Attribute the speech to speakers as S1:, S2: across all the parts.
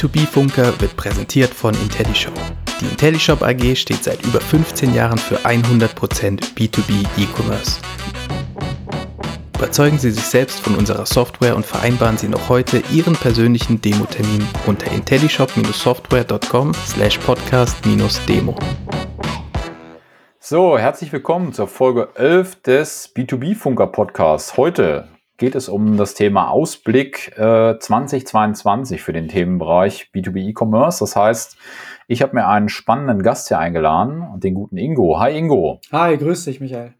S1: Der B2B-Funker wird präsentiert von IntelliShop. Die IntelliShop AG steht seit über 15 Jahren für 100% B2B E-Commerce. Überzeugen Sie sich selbst von unserer Software und vereinbaren Sie noch heute Ihren persönlichen Demo-Termin unter intellishop-software.com slash podcast-demo.
S2: So, herzlich willkommen zur Folge 11 des B2B-Funker Podcasts. Heute geht es um das Thema Ausblick äh, 2022 für den Themenbereich B2B E-Commerce. Das heißt, ich habe mir einen spannenden Gast hier eingeladen, den guten Ingo. Hi Ingo.
S3: Hi, grüß dich, Michael.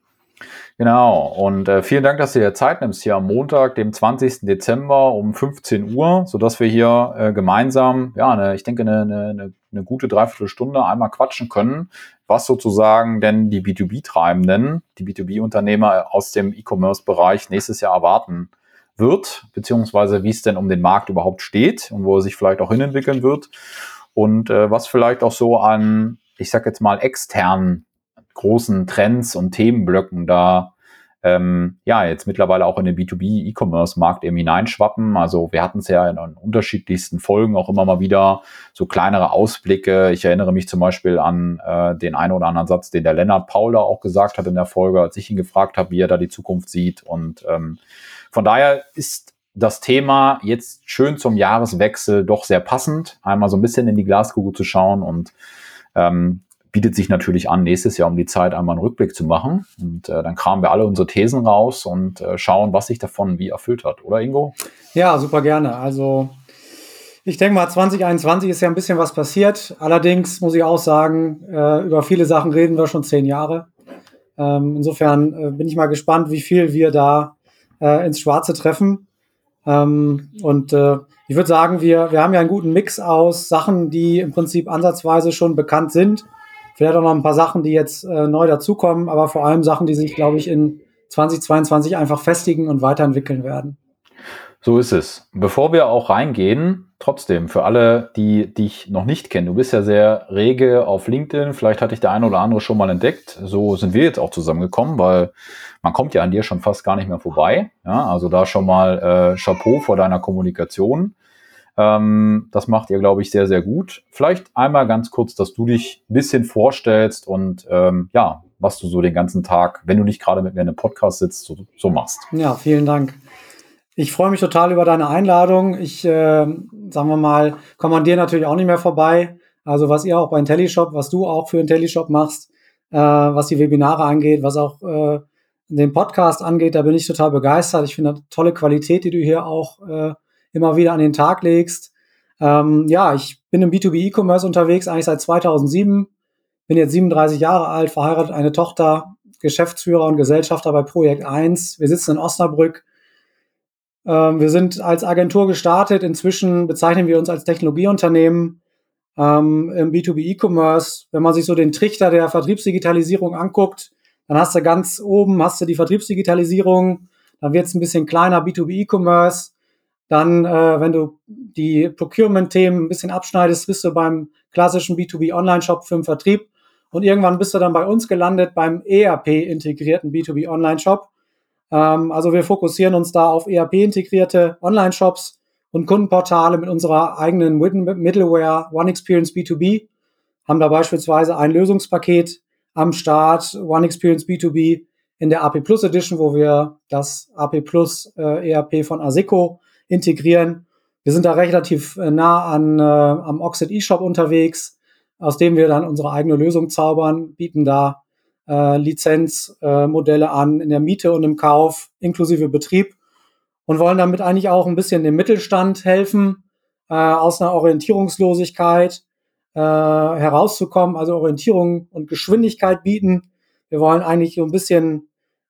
S2: Genau, und äh, vielen Dank, dass du dir Zeit nimmst hier am Montag, dem 20. Dezember um 15 Uhr, sodass wir hier äh, gemeinsam, ja, eine, ich denke, eine, eine, eine gute Dreiviertelstunde einmal quatschen können, was sozusagen denn die B2B-Treibenden, die B2B-Unternehmer aus dem E-Commerce-Bereich nächstes Jahr erwarten wird, beziehungsweise wie es denn um den Markt überhaupt steht und wo er sich vielleicht auch hinentwickeln wird und äh, was vielleicht auch so an, ich sag jetzt mal, externen großen Trends und Themenblöcken da ähm, ja jetzt mittlerweile auch in den B2B-E-Commerce-Markt eben hineinschwappen. Also wir hatten es ja in, unterschiedlichsten Folgen auch immer mal wieder so kleinere Ausblicke. Ich erinnere mich zum Beispiel an äh, den einen oder anderen Satz, den der Lennart Paula auch gesagt hat in der Folge, als ich ihn gefragt habe, wie er da die Zukunft sieht. Und ähm, von daher ist das Thema jetzt schön zum Jahreswechsel doch sehr passend, einmal so ein bisschen in die Glaskugel zu schauen und ähm, bietet sich natürlich an, nächstes Jahr um die Zeit einmal einen Rückblick zu machen. Und äh, dann kramen wir alle unsere Thesen raus und äh, schauen, was sich davon wie erfüllt hat. Oder Ingo?
S3: Ja, super gerne. Also ich denke mal, 2021 ist ja ein bisschen was passiert. Allerdings muss ich auch sagen, äh, über viele Sachen reden wir schon zehn Jahre. Ähm, insofern äh, bin ich mal gespannt, wie viel wir da äh, ins Schwarze treffen. Ähm, und äh, ich würde sagen, wir, wir haben ja einen guten Mix aus Sachen, die im Prinzip ansatzweise schon bekannt sind Vielleicht auch noch ein paar Sachen, die jetzt äh, neu dazukommen, aber vor allem Sachen, die sich, glaube ich, in 2022 einfach festigen und weiterentwickeln werden.
S2: So ist es. Bevor wir auch reingehen, trotzdem, für alle, die dich noch nicht kennen, du bist ja sehr rege auf LinkedIn, vielleicht hatte ich der eine oder andere schon mal entdeckt. So sind wir jetzt auch zusammengekommen, weil man kommt ja an dir schon fast gar nicht mehr vorbei. Ja, also da schon mal äh, Chapeau vor deiner Kommunikation. Ähm, das macht ihr, glaube ich, sehr, sehr gut. Vielleicht einmal ganz kurz, dass du dich ein bisschen vorstellst und ähm, ja, was du so den ganzen Tag, wenn du nicht gerade mit mir in einem Podcast sitzt, so, so machst.
S3: Ja, vielen Dank. Ich freue mich total über deine Einladung. Ich, äh, sagen wir mal, komme an dir natürlich auch nicht mehr vorbei. Also was ihr auch bei IntelliShop, was du auch für IntelliShop machst, äh, was die Webinare angeht, was auch äh, den Podcast angeht, da bin ich total begeistert. Ich finde tolle Qualität, die du hier auch äh, immer wieder an den Tag legst. Ähm, ja, ich bin im B2B E-Commerce unterwegs, eigentlich seit 2007. Bin jetzt 37 Jahre alt, verheiratet, eine Tochter, Geschäftsführer und Gesellschafter bei Projekt 1. Wir sitzen in Osnabrück. Ähm, wir sind als Agentur gestartet. Inzwischen bezeichnen wir uns als Technologieunternehmen ähm, im B2B E-Commerce. Wenn man sich so den Trichter der Vertriebsdigitalisierung anguckt, dann hast du ganz oben hast du die Vertriebsdigitalisierung, dann wird es ein bisschen kleiner B2B E-Commerce, dann, äh, wenn du die Procurement-Themen ein bisschen abschneidest, bist du beim klassischen B2B Online-Shop für den Vertrieb. Und irgendwann bist du dann bei uns gelandet beim ERP-integrierten B2B Online-Shop. Ähm, also wir fokussieren uns da auf ERP-integrierte Online-Shops und Kundenportale mit unserer eigenen Middleware One Experience B2B. Haben da beispielsweise ein Lösungspaket am Start, One Experience B2B in der AP Plus Edition, wo wir das AP Plus äh, ERP von Aseco integrieren. Wir sind da relativ äh, nah an, äh, am Oxid eShop unterwegs, aus dem wir dann unsere eigene Lösung zaubern, bieten da äh, Lizenzmodelle äh, an in der Miete und im Kauf, inklusive Betrieb und wollen damit eigentlich auch ein bisschen dem Mittelstand helfen, äh, aus einer Orientierungslosigkeit äh, herauszukommen, also Orientierung und Geschwindigkeit bieten. Wir wollen eigentlich so ein bisschen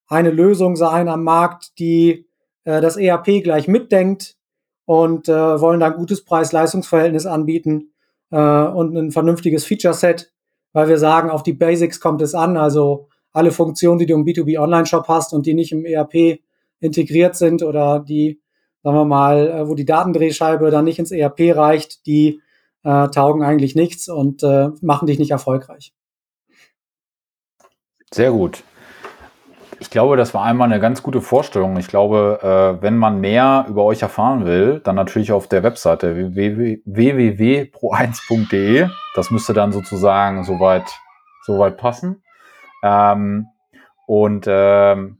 S3: eine Lösung sein am Markt, die äh, das ERP gleich mitdenkt und äh, wollen da ein gutes Preis-Leistungs-Verhältnis anbieten äh, und ein vernünftiges Feature-Set, weil wir sagen, auf die Basics kommt es an, also alle Funktionen, die du im B2B Online-Shop hast und die nicht im ERP integriert sind oder die, sagen wir mal, äh, wo die Datendrehscheibe dann nicht ins ERP reicht, die äh, taugen eigentlich nichts und äh, machen dich nicht erfolgreich.
S2: Sehr gut. Ich glaube, das war einmal eine ganz gute Vorstellung. Ich glaube, äh, wenn man mehr über euch erfahren will, dann natürlich auf der Webseite www.pro1.de. Das müsste dann sozusagen soweit, soweit passen. Ähm, und ähm,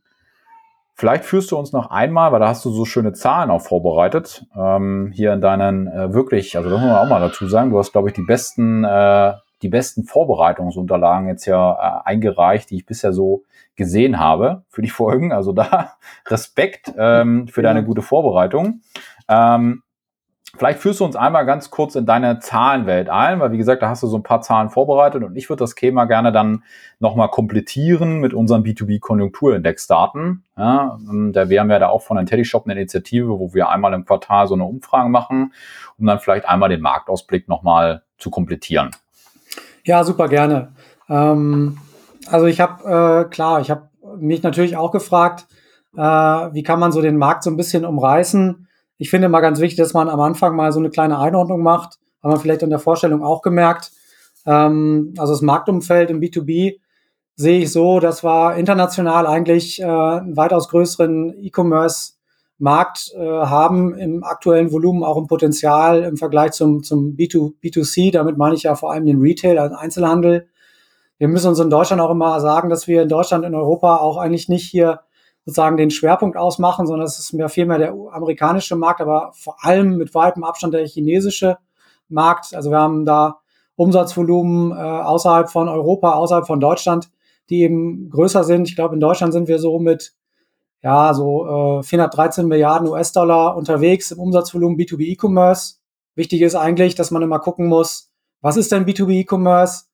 S2: vielleicht führst du uns noch einmal, weil da hast du so schöne Zahlen auch vorbereitet, ähm, hier in deinen äh, wirklich, also das muss man auch mal dazu sagen, du hast, glaube ich, die besten, äh, die besten Vorbereitungsunterlagen jetzt ja äh, eingereicht, die ich bisher so gesehen habe für die Folgen. Also da Respekt ähm, für deine gute Vorbereitung. Ähm, vielleicht führst du uns einmal ganz kurz in deine Zahlenwelt ein, weil wie gesagt, da hast du so ein paar Zahlen vorbereitet und ich würde das Thema gerne dann nochmal komplettieren mit unseren B2B-Konjunkturindexdaten. Ja, ähm, da wir haben ja da auch von IntelliShop eine Initiative, wo wir einmal im Quartal so eine Umfrage machen, um dann vielleicht einmal den Marktausblick nochmal zu komplettieren.
S3: Ja, super gerne. Ähm also ich habe, äh, klar, ich habe mich natürlich auch gefragt, äh, wie kann man so den Markt so ein bisschen umreißen. Ich finde mal ganz wichtig, dass man am Anfang mal so eine kleine Einordnung macht. Haben wir vielleicht in der Vorstellung auch gemerkt. Ähm, also das Marktumfeld im B2B sehe ich so, dass wir international eigentlich äh, einen weitaus größeren E-Commerce Markt äh, haben im aktuellen Volumen, auch im Potenzial im Vergleich zum, zum B2, B2C. Damit meine ich ja vor allem den Retail, also Einzelhandel wir müssen uns in Deutschland auch immer sagen, dass wir in Deutschland, in Europa auch eigentlich nicht hier sozusagen den Schwerpunkt ausmachen, sondern es ist mehr vielmehr der amerikanische Markt, aber vor allem mit weitem Abstand der chinesische Markt. Also wir haben da Umsatzvolumen äh, außerhalb von Europa, außerhalb von Deutschland, die eben größer sind. Ich glaube, in Deutschland sind wir so mit ja so äh, 413 Milliarden US-Dollar unterwegs im Umsatzvolumen B2B E-Commerce. Wichtig ist eigentlich, dass man immer gucken muss, was ist denn B2B E-Commerce?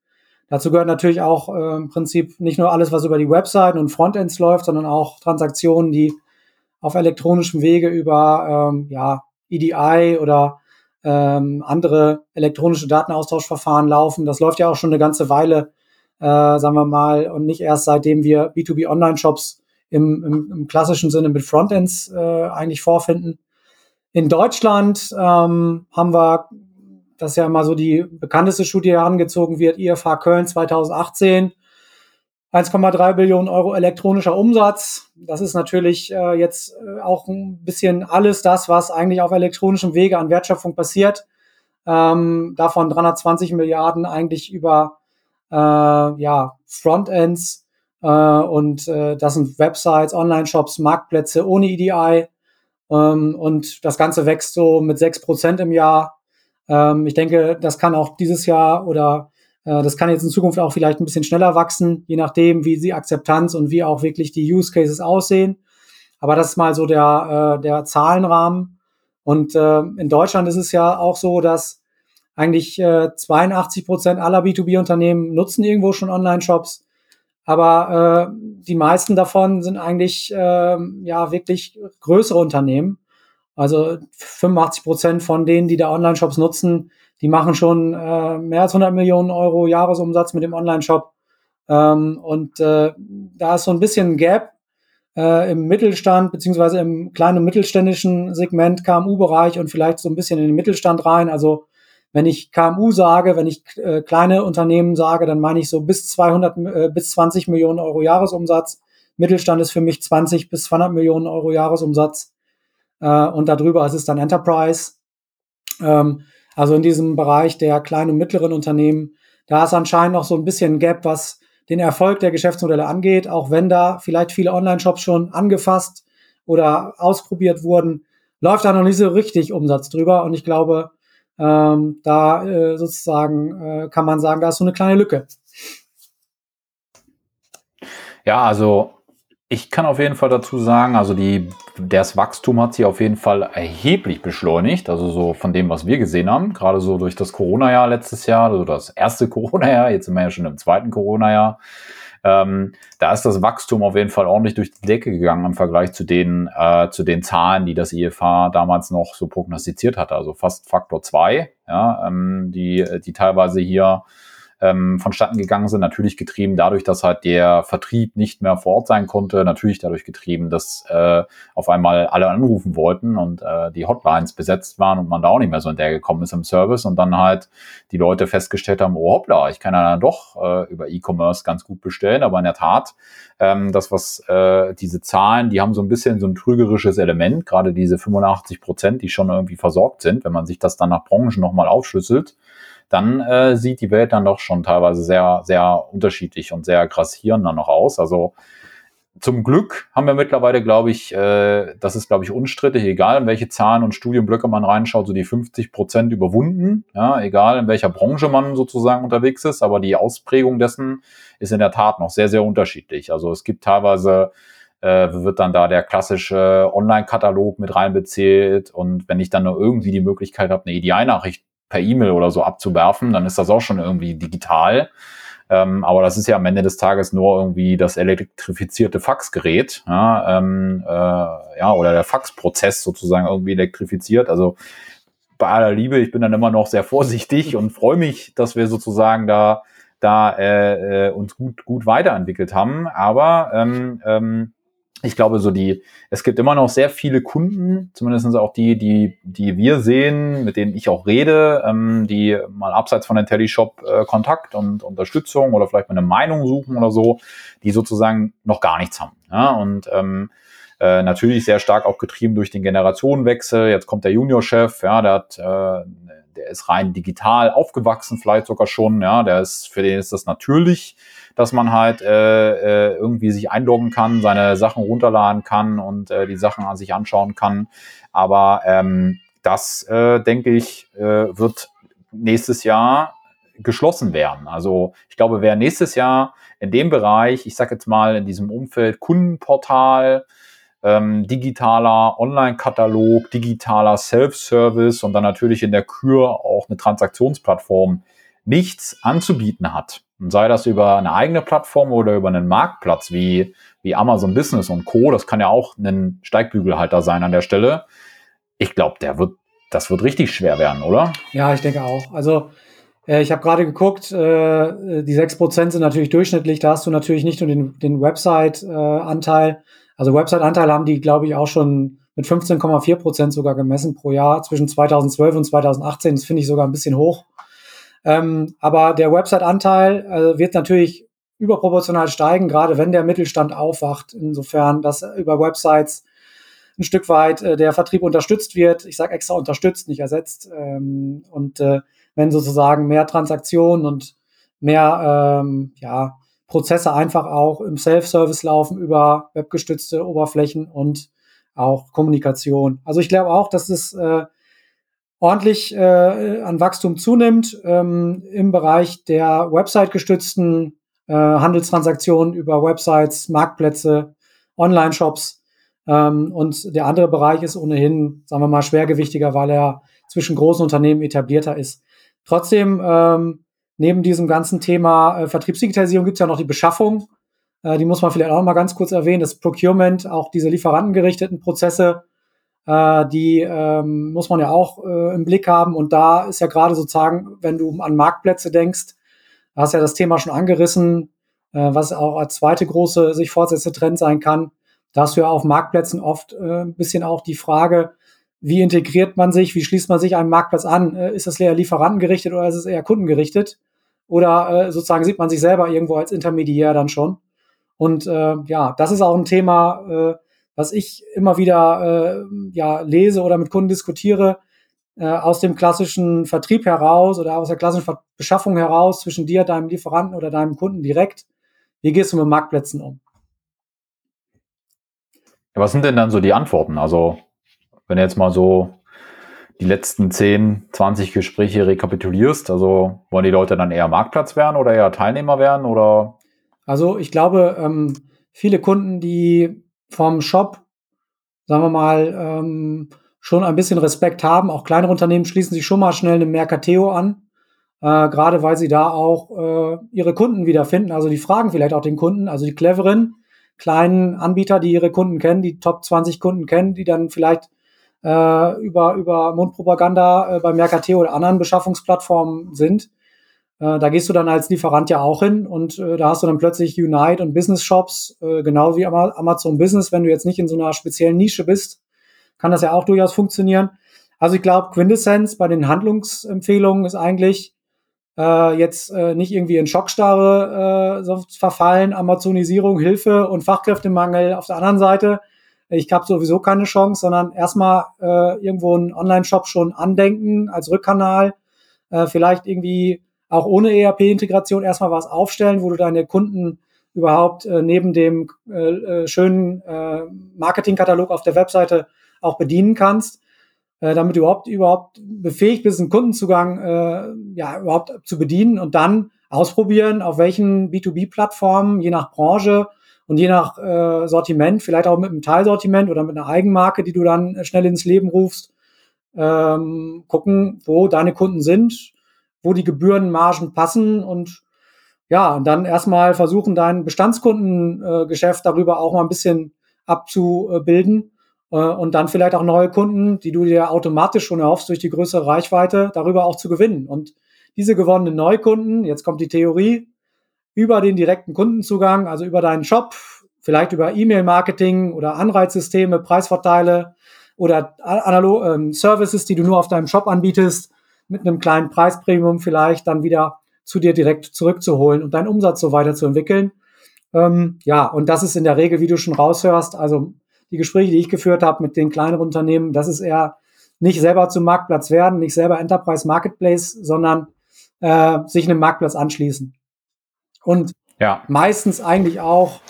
S3: Dazu gehört natürlich auch äh, im Prinzip nicht nur alles, was über die Webseiten und Frontends läuft, sondern auch Transaktionen, die auf elektronischem Wege über ähm, ja, EDI oder ähm, andere elektronische Datenaustauschverfahren laufen. Das läuft ja auch schon eine ganze Weile, äh, sagen wir mal, und nicht erst seitdem wir B2B Online-Shops im, im, im, klassischen Sinne mit Frontends äh, eigentlich vorfinden. In Deutschland ähm, haben wir das ist ja immer so die bekannteste Studie herangezogen wird, IFH Köln 2018. 1,3 Billionen Euro elektronischer Umsatz. Das ist natürlich äh, jetzt äh, auch ein bisschen alles das, was eigentlich auf elektronischem Wege an Wertschöpfung passiert. Ähm, davon 320 Milliarden eigentlich über äh, ja, Frontends und äh, das sind Websites, Online-Shops, Marktplätze ohne EDI. Ähm, und das Ganze wächst so mit 6% im Jahr. Ähm, ich denke, das kann auch dieses Jahr oder äh, das kann jetzt in Zukunft auch vielleicht ein bisschen schneller wachsen, je nachdem, wie die Akzeptanz und wie auch wirklich die Use Cases aussehen. Aber das ist mal so der, äh, der Zahlenrahmen. Und äh, in Deutschland ist es ja auch so, dass eigentlich äh, 82 Prozent aller B2B-Unternehmen nutzen irgendwo schon Online-Shops. Aber äh, die meisten davon sind eigentlich äh, ja wirklich größere Unternehmen. Also 85 Prozent von denen, die da Online-Shops nutzen, die machen schon äh, mehr als 100 Millionen Euro Jahresumsatz mit dem Online-Shop. Ähm, und äh, da ist so ein bisschen ein Gap äh, im Mittelstand beziehungsweise im kleinen mittelständischen Segment KMU-Bereich und vielleicht so ein bisschen in den Mittelstand rein. Also wenn ich KMU sage, wenn ich äh, kleine Unternehmen sage, dann meine ich so bis 200 äh, bis 20 Millionen Euro Jahresumsatz. Mittelstand ist für mich 20 bis 200 Millionen Euro Jahresumsatz äh, und darüber ist es dann Enterprise. Ähm, also in diesem Bereich der kleinen und mittleren Unternehmen, da ist anscheinend noch so ein bisschen Gap, was den Erfolg der Geschäftsmodelle angeht, auch wenn da vielleicht viele Online-Shops schon angefasst oder ausprobiert wurden, läuft da noch nicht so richtig Umsatz drüber. Und ich glaube, ähm, da äh, sozusagen äh, kann man sagen, da ist so eine kleine Lücke.
S2: Ja, also ich kann auf jeden Fall dazu sagen, also die, das Wachstum hat sich auf jeden Fall erheblich beschleunigt, also so von dem, was wir gesehen haben, gerade so durch das Corona-Jahr letztes Jahr, also das erste Corona-Jahr, jetzt sind wir ja schon im zweiten Corona-Jahr. Ähm, da ist das Wachstum auf jeden Fall ordentlich durch die Decke gegangen im Vergleich zu den, äh, zu den Zahlen, die das IFH damals noch so prognostiziert hatte, also fast Faktor zwei, ja, ähm, die, die teilweise hier ähm, vonstatten gegangen sind. Natürlich getrieben dadurch, dass halt der Vertrieb nicht mehr vor Ort sein konnte. Natürlich dadurch getrieben, dass äh, auf einmal alle anrufen wollten und äh, die Hotlines besetzt waren und man da auch nicht mehr so hinterhergekommen ist im Service und dann halt die Leute festgestellt haben, oh hoppla, ich kann ja dann doch äh, über E-Commerce ganz gut bestellen. Aber in der Tat, ähm, das, was äh, diese Zahlen, die haben so ein bisschen so ein trügerisches Element, gerade diese 85 Prozent, die schon irgendwie versorgt sind, wenn man sich das dann nach Branchen nochmal aufschlüsselt dann äh, sieht die Welt dann doch schon teilweise sehr, sehr unterschiedlich und sehr grassierend dann noch aus. Also zum Glück haben wir mittlerweile, glaube ich, äh, das ist, glaube ich, unstrittig, egal in welche Zahlen und Studienblöcke man reinschaut, so die 50 Prozent überwunden, ja, egal in welcher Branche man sozusagen unterwegs ist, aber die Ausprägung dessen ist in der Tat noch sehr, sehr unterschiedlich. Also es gibt teilweise äh, wird dann da der klassische Online-Katalog mit reinbezählt und wenn ich dann nur irgendwie die Möglichkeit habe, eine EDI-Nachricht per E-Mail oder so abzuwerfen, dann ist das auch schon irgendwie digital. Ähm, aber das ist ja am Ende des Tages nur irgendwie das elektrifizierte Faxgerät, ja, ähm, äh, ja oder der Faxprozess sozusagen irgendwie elektrifiziert. Also bei aller Liebe, ich bin dann immer noch sehr vorsichtig und freue mich, dass wir sozusagen da da äh, äh, uns gut gut weiterentwickelt haben. Aber ähm, ähm, ich glaube, so die, es gibt immer noch sehr viele Kunden, zumindest auch die, die, die wir sehen, mit denen ich auch rede, ähm, die mal abseits von der Teleshop äh, Kontakt und Unterstützung oder vielleicht mal eine Meinung suchen oder so, die sozusagen noch gar nichts haben. Ja? Und ähm, äh, natürlich sehr stark auch getrieben durch den Generationenwechsel. Jetzt kommt der Juniorchef, ja, der hat, äh, der ist rein digital aufgewachsen, vielleicht sogar schon, ja, der ist, für den ist das natürlich dass man halt äh, äh, irgendwie sich einloggen kann, seine Sachen runterladen kann und äh, die Sachen an sich anschauen kann. Aber ähm, das, äh, denke ich, äh, wird nächstes Jahr geschlossen werden. Also ich glaube, wer nächstes Jahr in dem Bereich, ich sage jetzt mal in diesem Umfeld Kundenportal, ähm, digitaler Online-Katalog, digitaler Self-Service und dann natürlich in der Kür auch eine Transaktionsplattform nichts anzubieten hat, und sei das über eine eigene Plattform oder über einen Marktplatz wie, wie Amazon Business und Co., das kann ja auch ein Steigbügelhalter sein an der Stelle. Ich glaube, der wird, das wird richtig schwer werden, oder?
S3: Ja, ich denke auch. Also äh, ich habe gerade geguckt, äh, die 6% sind natürlich durchschnittlich, da hast du natürlich nicht nur den, den Website-Anteil. Äh, also Website-Anteil haben die, glaube ich, auch schon mit 15,4 Prozent sogar gemessen pro Jahr zwischen 2012 und 2018. Das finde ich sogar ein bisschen hoch. Ähm, aber der Website-Anteil äh, wird natürlich überproportional steigen, gerade wenn der Mittelstand aufwacht. Insofern, dass über Websites ein Stück weit äh, der Vertrieb unterstützt wird. Ich sage extra unterstützt, nicht ersetzt. Ähm, und äh, wenn sozusagen mehr Transaktionen und mehr ähm, ja, Prozesse einfach auch im Self-Service laufen über webgestützte Oberflächen und auch Kommunikation. Also ich glaube auch, dass es äh, ordentlich äh, an Wachstum zunimmt ähm, im Bereich der Website-gestützten äh, Handelstransaktionen über Websites, Marktplätze, Online-Shops. Ähm, und der andere Bereich ist ohnehin, sagen wir mal, schwergewichtiger, weil er zwischen großen Unternehmen etablierter ist. Trotzdem, ähm, neben diesem ganzen Thema äh, Vertriebsdigitalisierung gibt es ja noch die Beschaffung. Äh, die muss man vielleicht auch noch mal ganz kurz erwähnen. Das Procurement, auch diese lieferantengerichteten Prozesse äh, die ähm, muss man ja auch äh, im Blick haben. Und da ist ja gerade sozusagen, wenn du an Marktplätze denkst, hast ja das Thema schon angerissen, äh, was auch als zweite große sich fortsetzende Trend sein kann. Da hast du ja auf Marktplätzen oft äh, ein bisschen auch die Frage, wie integriert man sich, wie schließt man sich einem Marktplatz an? Äh, ist das eher lieferantengerichtet oder ist es eher kundengerichtet? Oder äh, sozusagen sieht man sich selber irgendwo als Intermediär dann schon? Und äh, ja, das ist auch ein Thema, äh, was ich immer wieder äh, ja, lese oder mit Kunden diskutiere, äh, aus dem klassischen Vertrieb heraus oder aus der klassischen Beschaffung heraus zwischen dir, deinem Lieferanten oder deinem Kunden direkt. Wie gehst du mit Marktplätzen um?
S2: Was sind denn dann so die Antworten? Also, wenn du jetzt mal so die letzten 10, 20 Gespräche rekapitulierst, also wollen die Leute dann eher Marktplatz werden oder eher Teilnehmer werden oder?
S3: Also, ich glaube, ähm, viele Kunden, die vom Shop, sagen wir mal, ähm, schon ein bisschen Respekt haben. Auch kleinere Unternehmen schließen sich schon mal schnell einem Mercateo an, äh, gerade weil sie da auch äh, ihre Kunden wiederfinden. Also die fragen vielleicht auch den Kunden, also die cleveren kleinen Anbieter, die ihre Kunden kennen, die Top 20 Kunden kennen, die dann vielleicht äh, über, über Mundpropaganda äh, bei Mercateo oder anderen Beschaffungsplattformen sind. Äh, da gehst du dann als Lieferant ja auch hin und äh, da hast du dann plötzlich Unite und Business Shops, äh, genau wie Amazon Business, wenn du jetzt nicht in so einer speziellen Nische bist, kann das ja auch durchaus funktionieren. Also ich glaube, Quintessenz bei den Handlungsempfehlungen ist eigentlich äh, jetzt äh, nicht irgendwie in Schockstarre äh, verfallen, Amazonisierung, Hilfe und Fachkräftemangel auf der anderen Seite. Ich habe sowieso keine Chance, sondern erstmal äh, irgendwo einen Online-Shop schon andenken als Rückkanal, äh, vielleicht irgendwie auch ohne ERP-Integration erstmal was aufstellen, wo du deine Kunden überhaupt äh, neben dem äh, äh, schönen äh, Marketingkatalog auf der Webseite auch bedienen kannst, äh, damit du überhaupt überhaupt befähigt bist, einen Kundenzugang äh, ja überhaupt zu bedienen und dann ausprobieren, auf welchen B2B-Plattformen, je nach Branche und je nach äh, Sortiment, vielleicht auch mit einem Teilsortiment oder mit einer Eigenmarke, die du dann schnell ins Leben rufst, ähm, gucken, wo deine Kunden sind, wo die Gebührenmargen passen und ja, und dann erstmal versuchen, dein Bestandskundengeschäft darüber auch mal ein bisschen abzubilden äh, und dann vielleicht auch neue Kunden, die du dir automatisch schon erhoffst durch die größere Reichweite, darüber auch zu gewinnen. Und diese gewonnenen Neukunden, jetzt kommt die Theorie, über den direkten Kundenzugang, also über deinen Shop, vielleicht über E-Mail-Marketing oder Anreizsysteme, Preisvorteile oder Analog ähm, Services, die du nur auf deinem Shop anbietest, mit einem kleinen Preispremium vielleicht dann wieder zu dir direkt zurückzuholen und deinen Umsatz so weiterzuentwickeln. Ähm, ja, und das ist in der Regel, wie du schon raushörst, also die Gespräche, die ich geführt habe mit den kleineren Unternehmen, das ist eher nicht selber zum Marktplatz werden, nicht selber Enterprise Marketplace, sondern äh, sich einem Marktplatz anschließen. Und ja. meistens eigentlich auch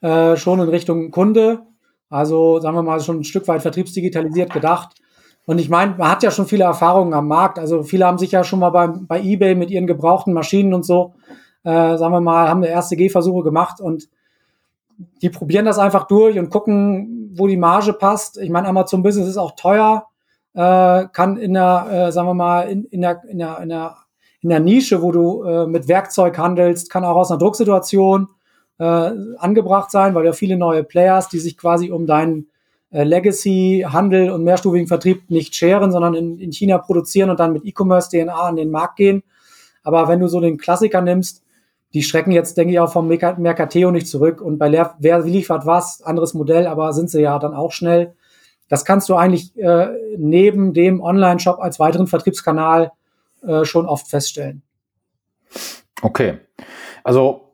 S3: äh, schon in Richtung Kunde, also sagen wir mal schon ein Stück weit vertriebsdigitalisiert gedacht. Und ich meine, man hat ja schon viele Erfahrungen am Markt. Also viele haben sich ja schon mal bei, bei eBay mit ihren gebrauchten Maschinen und so, äh, sagen wir mal, haben erste Gehversuche gemacht und die probieren das einfach durch und gucken, wo die Marge passt. Ich meine, Amazon Business ist auch teuer, äh, kann in der, äh, sagen wir mal, in, in, der, in, der, in, der, in der Nische, wo du äh, mit Werkzeug handelst, kann auch aus einer Drucksituation äh, angebracht sein, weil ja viele neue Players, die sich quasi um deinen äh, Legacy-Handel und mehrstufigen Vertrieb nicht scheren, sondern in, in China produzieren und dann mit E-Commerce-DNA an den Markt gehen. Aber wenn du so den Klassiker nimmst, die schrecken jetzt, denke ich, auch vom Mercateo nicht zurück. Und bei Leer, wer liefert was, anderes Modell, aber sind sie ja dann auch schnell. Das kannst du eigentlich äh, neben dem Online-Shop als weiteren Vertriebskanal äh, schon oft feststellen.
S2: Okay. Also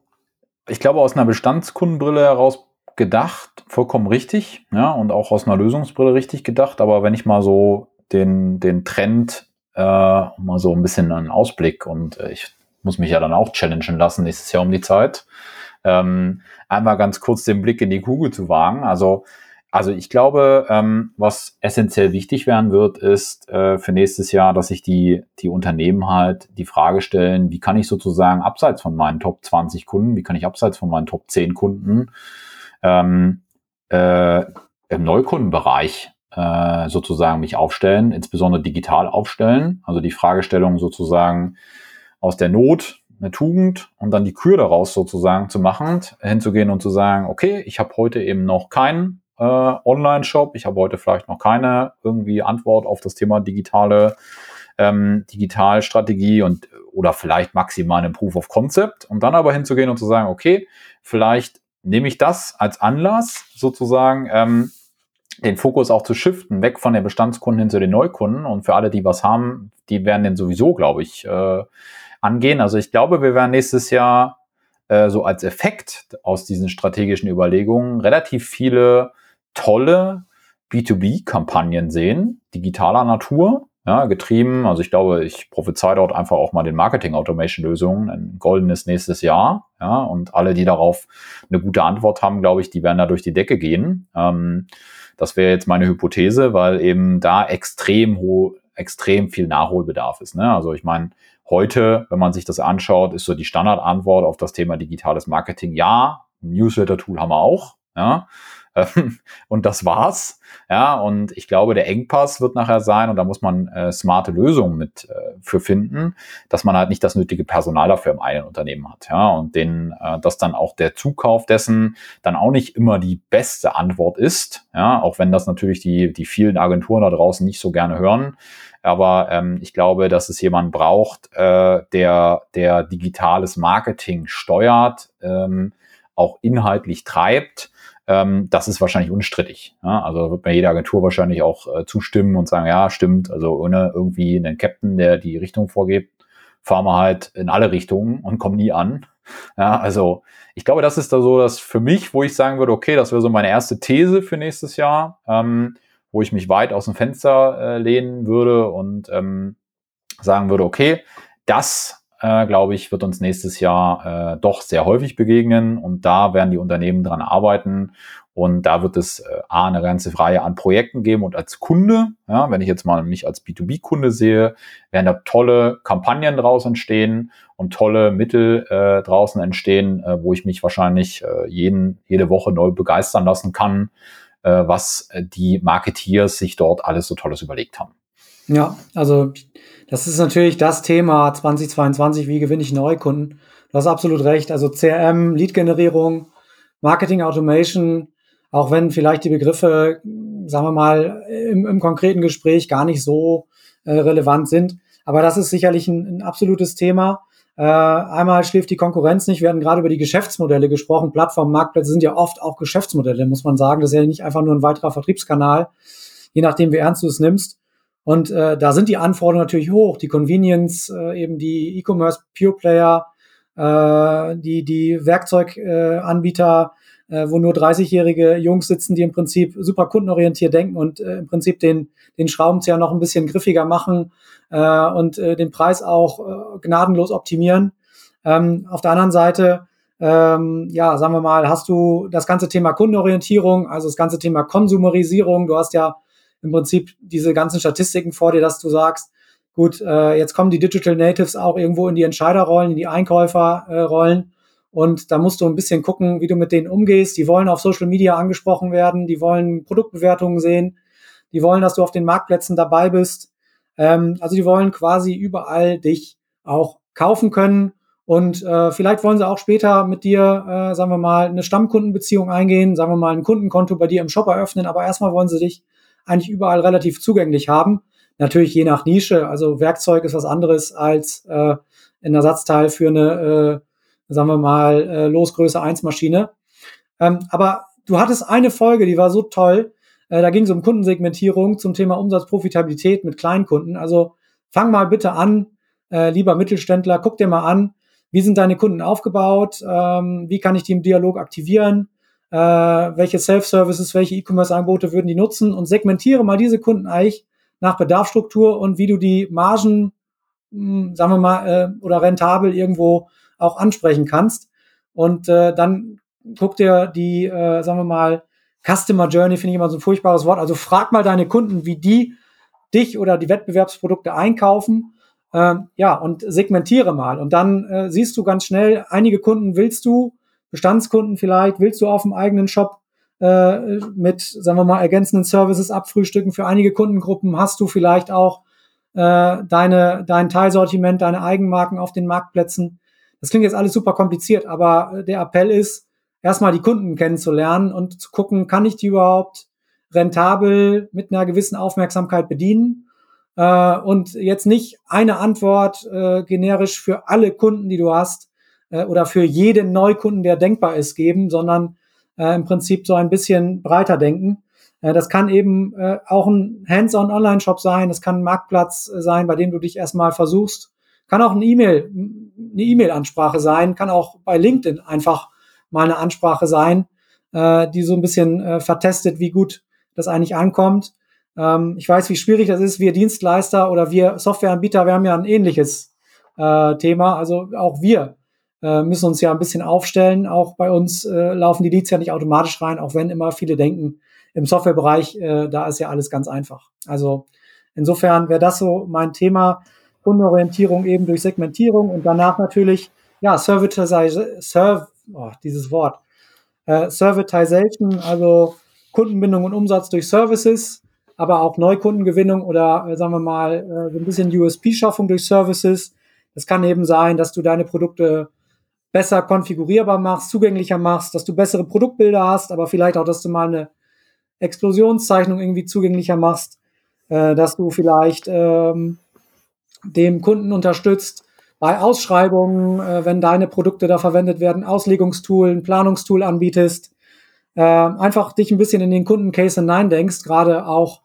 S2: ich glaube, aus einer Bestandskundenbrille heraus gedacht, vollkommen richtig, ja, und auch aus einer Lösungsbrille richtig gedacht. Aber wenn ich mal so den, den Trend, äh, mal so ein bisschen einen Ausblick und äh, ich muss mich ja dann auch challengen lassen nächstes Jahr um die Zeit, ähm, einmal ganz kurz den Blick in die Kugel zu wagen. Also, also ich glaube, ähm, was essentiell wichtig werden wird, ist äh, für nächstes Jahr, dass sich die, die Unternehmen halt die Frage stellen, wie kann ich sozusagen abseits von meinen Top 20 Kunden, wie kann ich abseits von meinen Top 10 Kunden ähm, äh, im Neukundenbereich äh, sozusagen mich aufstellen, insbesondere digital aufstellen. Also die Fragestellung sozusagen aus der Not eine Tugend und dann die Kür daraus sozusagen zu machen, hinzugehen und zu sagen, okay, ich habe heute eben noch keinen äh, Online-Shop, ich habe heute vielleicht noch keine irgendwie Antwort auf das Thema digitale ähm, Digitalstrategie und oder vielleicht maximal einen Proof of Concept und dann aber hinzugehen und zu sagen, okay, vielleicht nehme ich das als Anlass, sozusagen ähm, den Fokus auch zu shiften, weg von den Bestandskunden hin zu den Neukunden. Und für alle, die was haben, die werden den sowieso, glaube ich, äh, angehen. Also ich glaube, wir werden nächstes Jahr äh, so als Effekt aus diesen strategischen Überlegungen relativ viele tolle B2B-Kampagnen sehen, digitaler Natur, ja, getrieben. Also ich glaube, ich prophezei dort einfach auch mal den Marketing-Automation-Lösungen. Ein goldenes nächstes Jahr. Ja, und alle, die darauf eine gute Antwort haben, glaube ich, die werden da durch die Decke gehen. Ähm, das wäre jetzt meine Hypothese, weil eben da extrem hoch, extrem viel Nachholbedarf ist. Ne? Also ich meine, heute, wenn man sich das anschaut, ist so die Standardantwort auf das Thema digitales Marketing, ja, Newsletter-Tool haben wir auch. Ja? Ähm, und das war's. Ja, und ich glaube, der Engpass wird nachher sein, und da muss man äh, smarte Lösungen mit äh, für finden, dass man halt nicht das nötige Personal dafür im einen Unternehmen hat. Ja, und den, äh, dass dann auch der Zukauf dessen dann auch nicht immer die beste Antwort ist. Ja, auch wenn das natürlich die, die vielen Agenturen da draußen nicht so gerne hören. Aber ähm, ich glaube, dass es jemand braucht, äh, der, der digitales Marketing steuert, ähm, auch inhaltlich treibt ähm, das ist wahrscheinlich unstrittig. Ja? Also wird mir jede Agentur wahrscheinlich auch äh, zustimmen und sagen, ja, stimmt, also ohne irgendwie einen Captain, der die Richtung vorgibt, fahren wir halt in alle Richtungen und kommen nie an. Ja, also ich glaube, das ist da so das für mich, wo ich sagen würde, okay, das wäre so meine erste These für nächstes Jahr, ähm, wo ich mich weit aus dem Fenster äh, lehnen würde und ähm, sagen würde, okay, das äh, glaube ich, wird uns nächstes Jahr äh, doch sehr häufig begegnen. Und da werden die Unternehmen dran arbeiten. Und da wird es äh, A, eine ganze Reihe an Projekten geben. Und als Kunde, ja, wenn ich jetzt mal mich als B2B-Kunde sehe, werden da tolle Kampagnen draus entstehen und tolle Mittel äh, draußen entstehen, äh, wo ich mich wahrscheinlich äh, jeden, jede Woche neu begeistern lassen kann, äh, was äh, die Marketeers sich dort alles so Tolles überlegt haben.
S3: Ja, also das ist natürlich das Thema 2022, wie gewinne ich Neukunden. Du hast absolut recht. Also CRM, Lead-Generierung, Marketing Automation, auch wenn vielleicht die Begriffe, sagen wir mal, im, im konkreten Gespräch gar nicht so äh, relevant sind. Aber das ist sicherlich ein, ein absolutes Thema. Äh, einmal schläft die Konkurrenz nicht. Wir hatten gerade über die Geschäftsmodelle gesprochen. Plattformen, Marktplätze sind ja oft auch Geschäftsmodelle, muss man sagen. Das ist ja nicht einfach nur ein weiterer Vertriebskanal, je nachdem, wie ernst du es nimmst. Und äh, da sind die Anforderungen natürlich hoch. Die Convenience, äh, eben die E-Commerce Pure Player, äh, die, die Werkzeuganbieter, äh, wo nur 30-jährige Jungs sitzen, die im Prinzip super kundenorientiert denken und äh, im Prinzip den, den Schraubenzieher noch ein bisschen griffiger machen äh, und äh, den Preis auch äh, gnadenlos optimieren. Ähm, auf der anderen Seite, ähm, ja, sagen wir mal, hast du das ganze Thema Kundenorientierung, also das ganze Thema Konsumerisierung. Du hast ja im Prinzip diese ganzen Statistiken vor dir, dass du sagst, gut, äh, jetzt kommen die Digital Natives auch irgendwo in die Entscheiderrollen, in die Einkäuferrollen. Und da musst du ein bisschen gucken, wie du mit denen umgehst. Die wollen auf Social Media angesprochen werden, die wollen Produktbewertungen sehen, die wollen, dass du auf den Marktplätzen dabei bist. Ähm, also die wollen quasi überall dich auch kaufen können. Und äh, vielleicht wollen sie auch später mit dir, äh, sagen wir mal, eine Stammkundenbeziehung eingehen, sagen wir mal, ein Kundenkonto bei dir im Shop eröffnen, aber erstmal wollen sie dich eigentlich überall relativ zugänglich haben. Natürlich je nach Nische. Also Werkzeug ist was anderes als äh, ein Ersatzteil für eine, äh, sagen wir mal, äh, Losgröße 1 Maschine. Ähm, aber du hattest eine Folge, die war so toll. Äh, da ging es um Kundensegmentierung zum Thema Umsatzprofitabilität mit Kleinkunden. Also fang mal bitte an, äh, lieber Mittelständler, guck dir mal an, wie sind deine Kunden aufgebaut, ähm, wie kann ich die im Dialog aktivieren, äh, welche Self-Services, welche E-Commerce-Angebote würden die nutzen und segmentiere mal diese Kunden eigentlich nach Bedarfsstruktur und wie du die Margen, mh, hm, sagen wir mal, äh, oder rentabel irgendwo auch ansprechen kannst. Und äh, dann guck dir die, äh, sagen wir mal, Customer Journey, finde ich immer so ein furchtbares Wort. Also frag mal deine Kunden, wie die dich oder die Wettbewerbsprodukte einkaufen. Ähm, ja, und segmentiere mal. Und dann äh, siehst du ganz schnell, einige Kunden willst du Bestandskunden vielleicht, willst du auf dem eigenen Shop äh, mit, sagen wir mal, ergänzenden Services abfrühstücken. Für einige Kundengruppen hast du vielleicht auch äh, deine, dein Teilsortiment, deine Eigenmarken auf den Marktplätzen. Das klingt jetzt alles super kompliziert, aber der Appell ist, erstmal die Kunden kennenzulernen und zu gucken, kann ich die überhaupt rentabel mit einer gewissen Aufmerksamkeit bedienen? Äh, und jetzt nicht eine Antwort äh, generisch für alle Kunden, die du hast, äh, oder für jeden Neukunden, der denkbar ist, geben, sondern äh, im Prinzip so ein bisschen breiter denken. Äh, das kann eben äh, auch ein Hands-on-Online-Shop sein, das kann ein Marktplatz äh, sein, bei dem du dich erstmal versuchst. Kann auch ein E-Mail, eine E-Mail-Ansprache sein, kann auch bei LinkedIn einfach mal eine Ansprache sein, äh, die so ein bisschen äh, vertestet, wie gut das eigentlich ankommt. Ähm, ich weiß, wie schwierig das ist. Wir Dienstleister oder wir Softwareanbieter, wir haben ja ein ähnliches äh, Thema. Also auch wir äh, müssen uns ja ein bisschen aufstellen. Auch bei uns äh, laufen die Leads ja nicht automatisch rein, auch wenn immer viele denken, im Softwarebereich, äh, da ist ja alles ganz einfach. Also insofern wäre das so mein Thema, Kundenorientierung eben durch Segmentierung und danach natürlich, ja, Servitization, Serv, oh, dieses Wort, äh, Servitization, also Kundenbindung und Umsatz durch Services, aber auch Neukundengewinnung oder äh, sagen wir mal äh, so ein bisschen USP-Schaffung durch Services. Es kann eben sein, dass du deine Produkte besser konfigurierbar machst, zugänglicher machst, dass du bessere Produktbilder hast, aber vielleicht auch, dass du mal eine Explosionszeichnung irgendwie zugänglicher machst, äh, dass du vielleicht ähm, dem Kunden unterstützt bei Ausschreibungen, äh, wenn deine Produkte da verwendet werden, Auslegungstool, ein Planungstool anbietest, äh, einfach dich ein bisschen in den Kundencase hineindenkst, gerade auch,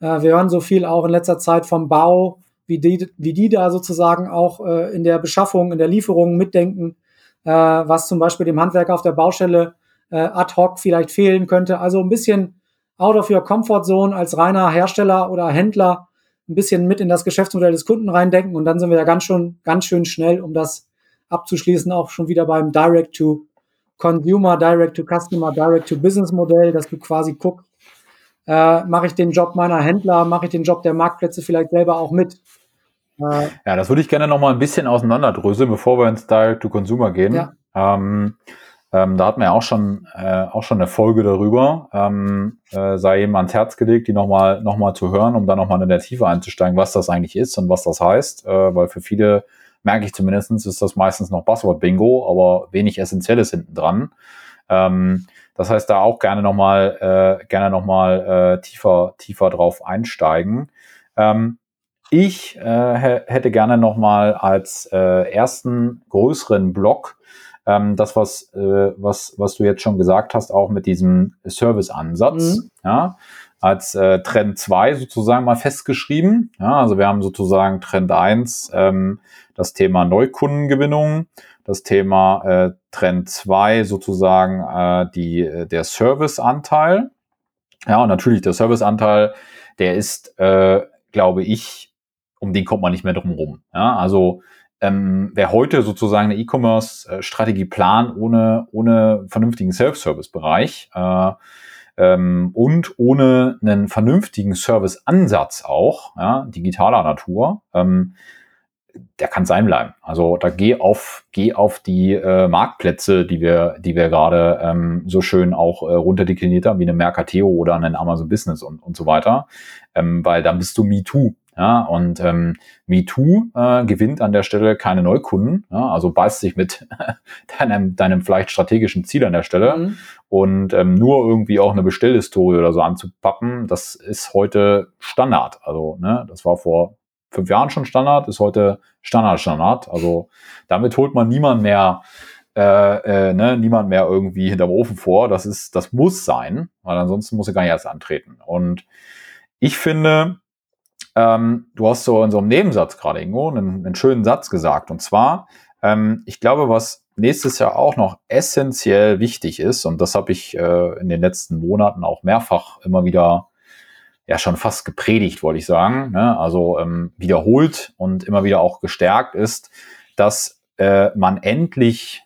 S3: äh, wir hören so viel auch in letzter Zeit vom Bau, wie die, wie die da sozusagen auch äh, in der Beschaffung, in der Lieferung mitdenken, was zum Beispiel dem Handwerker auf der Baustelle äh, ad hoc vielleicht fehlen könnte. Also ein bisschen out of your comfort zone als reiner Hersteller oder Händler ein bisschen mit in das Geschäftsmodell des Kunden reindenken und dann sind wir ja ganz schon ganz schön schnell, um das abzuschließen, auch schon wieder beim Direct to Consumer, Direct to Customer, Direct to Business Modell, dass du quasi guckst, äh, mache ich den Job meiner Händler, mache ich den Job der Marktplätze vielleicht selber auch mit.
S2: Ja, das würde ich gerne noch mal ein bisschen auseinanderdröseln, bevor wir ins Direct to Consumer gehen. Ja. Ähm, ähm, da hatten wir ja auch schon, äh, auch schon eine Folge darüber. Ähm, äh, sei eben ans Herz gelegt, die nochmal noch mal zu hören, um da nochmal in der Tiefe einzusteigen, was das eigentlich ist und was das heißt. Äh, weil für viele, merke ich zumindest, ist das meistens noch Buzzword-Bingo, aber wenig Essentielles hinten dran. Ähm, das heißt, da auch gerne nochmal äh, gerne noch mal, äh, tiefer, tiefer drauf einsteigen. Ähm, ich äh, hätte gerne nochmal als äh, ersten größeren Block ähm, das, was, äh, was, was du jetzt schon gesagt hast, auch mit diesem Service-Ansatz, mhm. ja, als äh, Trend 2 sozusagen mal festgeschrieben. Ja, also wir haben sozusagen Trend 1 ähm, das Thema Neukundengewinnung, das Thema äh, Trend 2 sozusagen äh, die, äh, der Serviceanteil. Ja, und natürlich der Serviceanteil, der ist, äh, glaube ich, um den kommt man nicht mehr drum rum. Ja, also ähm, wer heute sozusagen eine E-Commerce-Strategie plant ohne, ohne vernünftigen Self-Service-Bereich äh, ähm, und ohne einen vernünftigen Service-Ansatz auch, ja, digitaler Natur, ähm, der kann sein bleiben. Also da geh auf, geh auf die äh, Marktplätze, die wir, die wir gerade ähm, so schön auch äh, runterdekliniert haben, wie eine Mercateo oder einen Amazon Business und, und so weiter, ähm, weil dann bist du MeToo. Ja, und ähm, MeToo äh, gewinnt an der Stelle keine Neukunden, ja, also beißt sich mit deinem, deinem vielleicht strategischen Ziel an der Stelle. Mhm. Und ähm, nur irgendwie auch eine Bestellhistorie oder so anzupappen, das ist heute Standard. Also, ne, das war vor fünf Jahren schon Standard, ist heute Standard Standard. Also damit holt man niemand mehr, äh, äh, ne, niemand mehr irgendwie hinterm Ofen vor. Das ist, das muss sein, weil ansonsten muss er gar nicht erst antreten. Und ich finde, ähm, du hast so in so einem Nebensatz gerade irgendwo einen, einen schönen Satz gesagt. Und zwar, ähm, ich glaube, was nächstes Jahr auch noch essentiell wichtig ist, und das habe ich äh, in den letzten Monaten auch mehrfach immer wieder ja schon fast gepredigt, wollte ich sagen, ne? also ähm, wiederholt und immer wieder auch gestärkt ist, dass äh, man endlich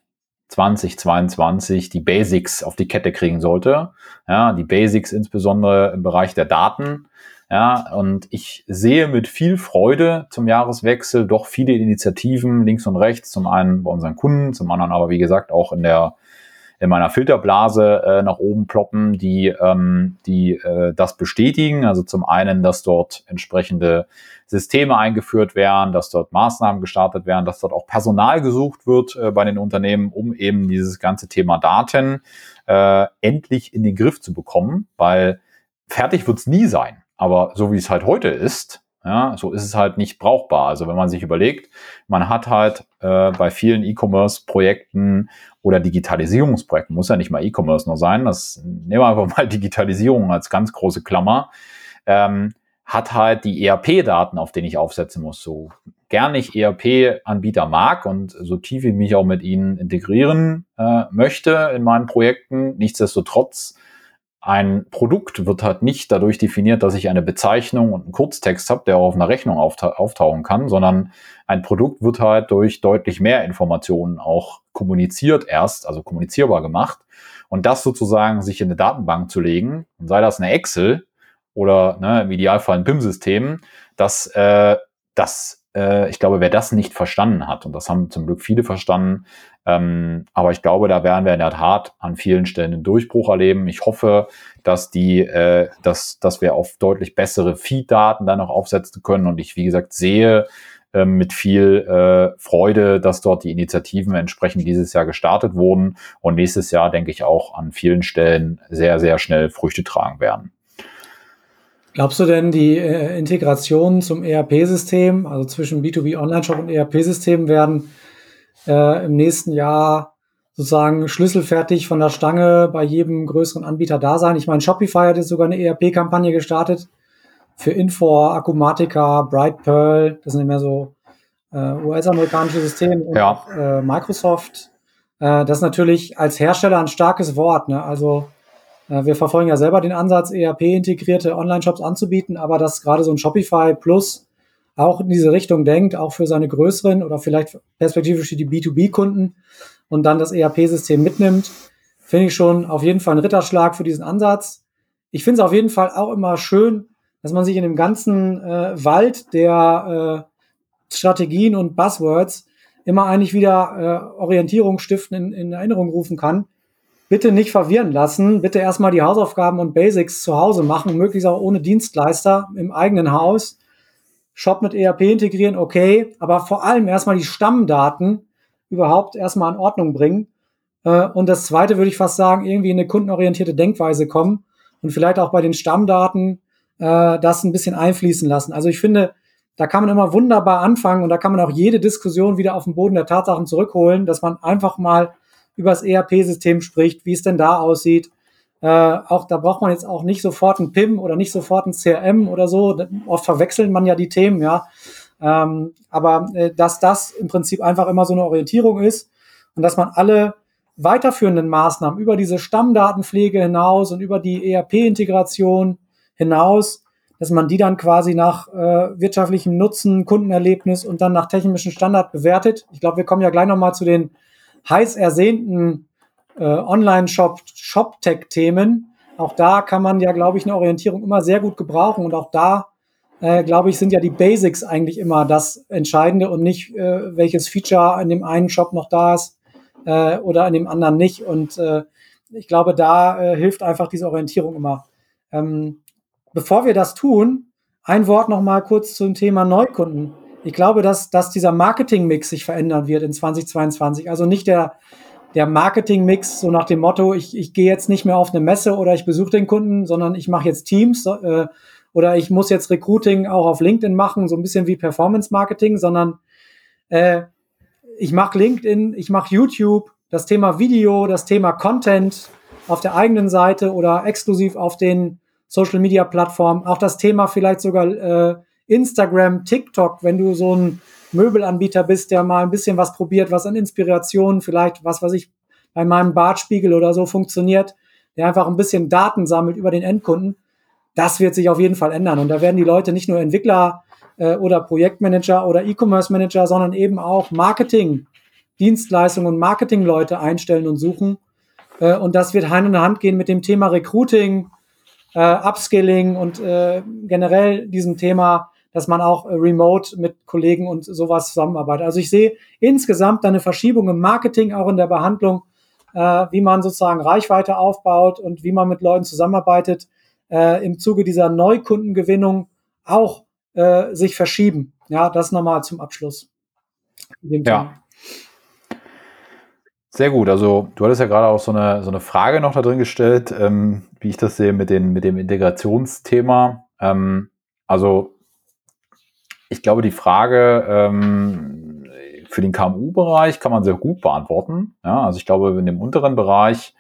S2: 2022 die Basics auf die Kette kriegen sollte. Ja, die Basics insbesondere im Bereich der Daten, ja, und ich sehe mit viel Freude zum Jahreswechsel doch viele Initiativen links und rechts, zum einen bei unseren Kunden, zum anderen aber wie gesagt auch in der in meiner Filterblase äh, nach oben ploppen, die, ähm, die äh, das bestätigen. Also zum einen, dass dort entsprechende Systeme eingeführt werden, dass dort Maßnahmen gestartet werden, dass dort auch Personal gesucht wird äh, bei den Unternehmen, um eben dieses ganze Thema Daten äh, endlich in den Griff zu bekommen, weil fertig wird's nie sein. Aber so wie es halt heute ist, ja, so ist es halt nicht brauchbar. Also wenn man sich überlegt, man hat halt äh, bei vielen E-Commerce-Projekten oder Digitalisierungsprojekten, muss ja nicht mal E-Commerce nur sein, das nehmen wir einfach mal Digitalisierung als ganz große Klammer, ähm, hat halt die ERP-Daten, auf denen ich aufsetzen muss. So gern ich ERP-Anbieter mag und so tief ich mich auch mit ihnen integrieren äh, möchte in meinen Projekten, nichtsdestotrotz ein Produkt wird halt nicht dadurch definiert, dass ich eine Bezeichnung und einen Kurztext habe, der auch auf einer Rechnung auftau auftauchen kann, sondern ein Produkt wird halt durch deutlich mehr Informationen auch kommuniziert erst, also kommunizierbar gemacht. Und das sozusagen sich in eine Datenbank zu legen, und sei das eine Excel oder ne, im Idealfall ein PIM-System, das, äh, das ich glaube, wer das nicht verstanden hat, und das haben zum Glück viele verstanden, ähm, aber ich glaube, da werden wir in der Tat an vielen Stellen einen Durchbruch erleben. Ich hoffe, dass die, äh, dass, dass wir auf deutlich bessere Feed-Daten dann noch aufsetzen können. Und ich, wie gesagt, sehe äh, mit viel äh, Freude, dass dort die Initiativen entsprechend dieses Jahr gestartet wurden und nächstes Jahr, denke ich, auch an vielen Stellen sehr, sehr schnell Früchte tragen werden.
S3: Glaubst du denn, die äh, Integration zum ERP-System, also zwischen B2B Online-Shop und ERP-System, werden äh, im nächsten Jahr sozusagen schlüsselfertig von der Stange bei jedem größeren Anbieter da sein? Ich meine, Shopify hat jetzt sogar eine ERP-Kampagne gestartet für Infor, Akumatica, Bright Pearl, das sind mehr so äh, US-amerikanische Systeme und ja. äh, Microsoft. Äh, das ist natürlich als Hersteller ein starkes Wort. Ne? Also wir verfolgen ja selber den Ansatz, ERP-integrierte Online-Shops anzubieten, aber dass gerade so ein Shopify Plus auch in diese Richtung denkt, auch für seine größeren oder vielleicht perspektivisch für die B2B-Kunden und dann das ERP-System mitnimmt, finde ich schon auf jeden Fall ein Ritterschlag für diesen Ansatz. Ich finde es auf jeden Fall auch immer schön, dass man sich in dem ganzen äh, Wald der äh, Strategien und Buzzwords immer eigentlich wieder äh, Orientierung in, in Erinnerung rufen kann bitte nicht verwirren lassen. Bitte erstmal die Hausaufgaben und Basics zu Hause machen, möglichst auch ohne Dienstleister im eigenen Haus. Shop mit ERP integrieren, okay, aber vor allem erstmal die Stammdaten überhaupt erstmal in Ordnung bringen. Äh, und das zweite würde ich fast sagen, irgendwie in eine kundenorientierte Denkweise kommen und vielleicht auch bei den Stammdaten äh, das ein bisschen einfließen lassen. Also ich finde, da kann man immer wunderbar anfangen und da kann man auch jede Diskussion wieder auf den Boden der Tatsachen zurückholen, dass man einfach mal über das ERP-System spricht, wie es denn da aussieht. Äh, auch da braucht man jetzt auch nicht sofort ein PIM oder nicht sofort ein CRM oder so. Oft verwechselt man ja die Themen, ja. Ähm, aber äh, dass das im Prinzip einfach immer so eine Orientierung ist und dass man alle weiterführenden Maßnahmen über diese Stammdatenpflege hinaus und über die ERP-Integration hinaus, dass man die dann quasi nach äh, wirtschaftlichem Nutzen, Kundenerlebnis und dann nach technischem Standard bewertet. Ich glaube, wir kommen ja gleich nochmal zu den heiß ersehnten äh, Online-Shop, Shop-Tech-Themen. Auch da kann man ja, glaube ich, eine Orientierung immer sehr gut gebrauchen. Und auch da, äh, glaube ich, sind ja die Basics eigentlich immer das Entscheidende und nicht, äh, welches Feature in dem einen Shop noch da ist äh, oder in dem anderen nicht. Und äh, ich glaube, da äh, hilft einfach diese Orientierung immer. Ähm, bevor wir das tun, ein Wort noch mal kurz zum Thema Neukunden ich glaube, dass, dass dieser Marketing-Mix sich verändern wird in 2022. Also nicht der, der Marketing-Mix so nach dem Motto, ich, ich gehe jetzt nicht mehr auf eine Messe oder ich besuche den Kunden, sondern ich mache jetzt Teams äh, oder ich muss jetzt Recruiting auch auf LinkedIn machen, so ein bisschen wie Performance-Marketing, sondern äh, ich mache LinkedIn, ich mache YouTube, das Thema Video, das Thema Content auf der eigenen Seite oder exklusiv auf den Social-Media-Plattformen, auch das Thema vielleicht sogar äh, Instagram, TikTok, wenn du so ein Möbelanbieter bist, der mal ein bisschen was probiert, was an Inspiration vielleicht, was weiß ich, bei meinem Bartspiegel oder so funktioniert, der einfach ein bisschen Daten sammelt über den Endkunden, das wird sich auf jeden Fall ändern. Und da werden die Leute nicht nur Entwickler äh, oder Projektmanager oder E-Commerce Manager, sondern eben auch Marketing, Dienstleistungen und Marketingleute einstellen und suchen. Äh, und das wird Hand in Hand gehen mit dem Thema Recruiting, äh, Upskilling und äh, generell diesem Thema dass man auch äh, remote mit Kollegen und sowas zusammenarbeitet. Also ich sehe insgesamt eine Verschiebung im Marketing, auch in der Behandlung, äh, wie man sozusagen Reichweite aufbaut und wie man mit Leuten zusammenarbeitet, äh, im Zuge dieser Neukundengewinnung auch äh, sich verschieben. Ja, das nochmal zum Abschluss.
S2: Ja. Sehr gut. Also du hattest ja gerade auch so eine, so eine Frage noch da drin gestellt, ähm, wie ich das sehe mit, den, mit dem Integrationsthema. Ähm, also ich glaube, die Frage ähm, für den KMU-Bereich kann man sehr gut beantworten. Ja, also ich glaube, in dem unteren Bereich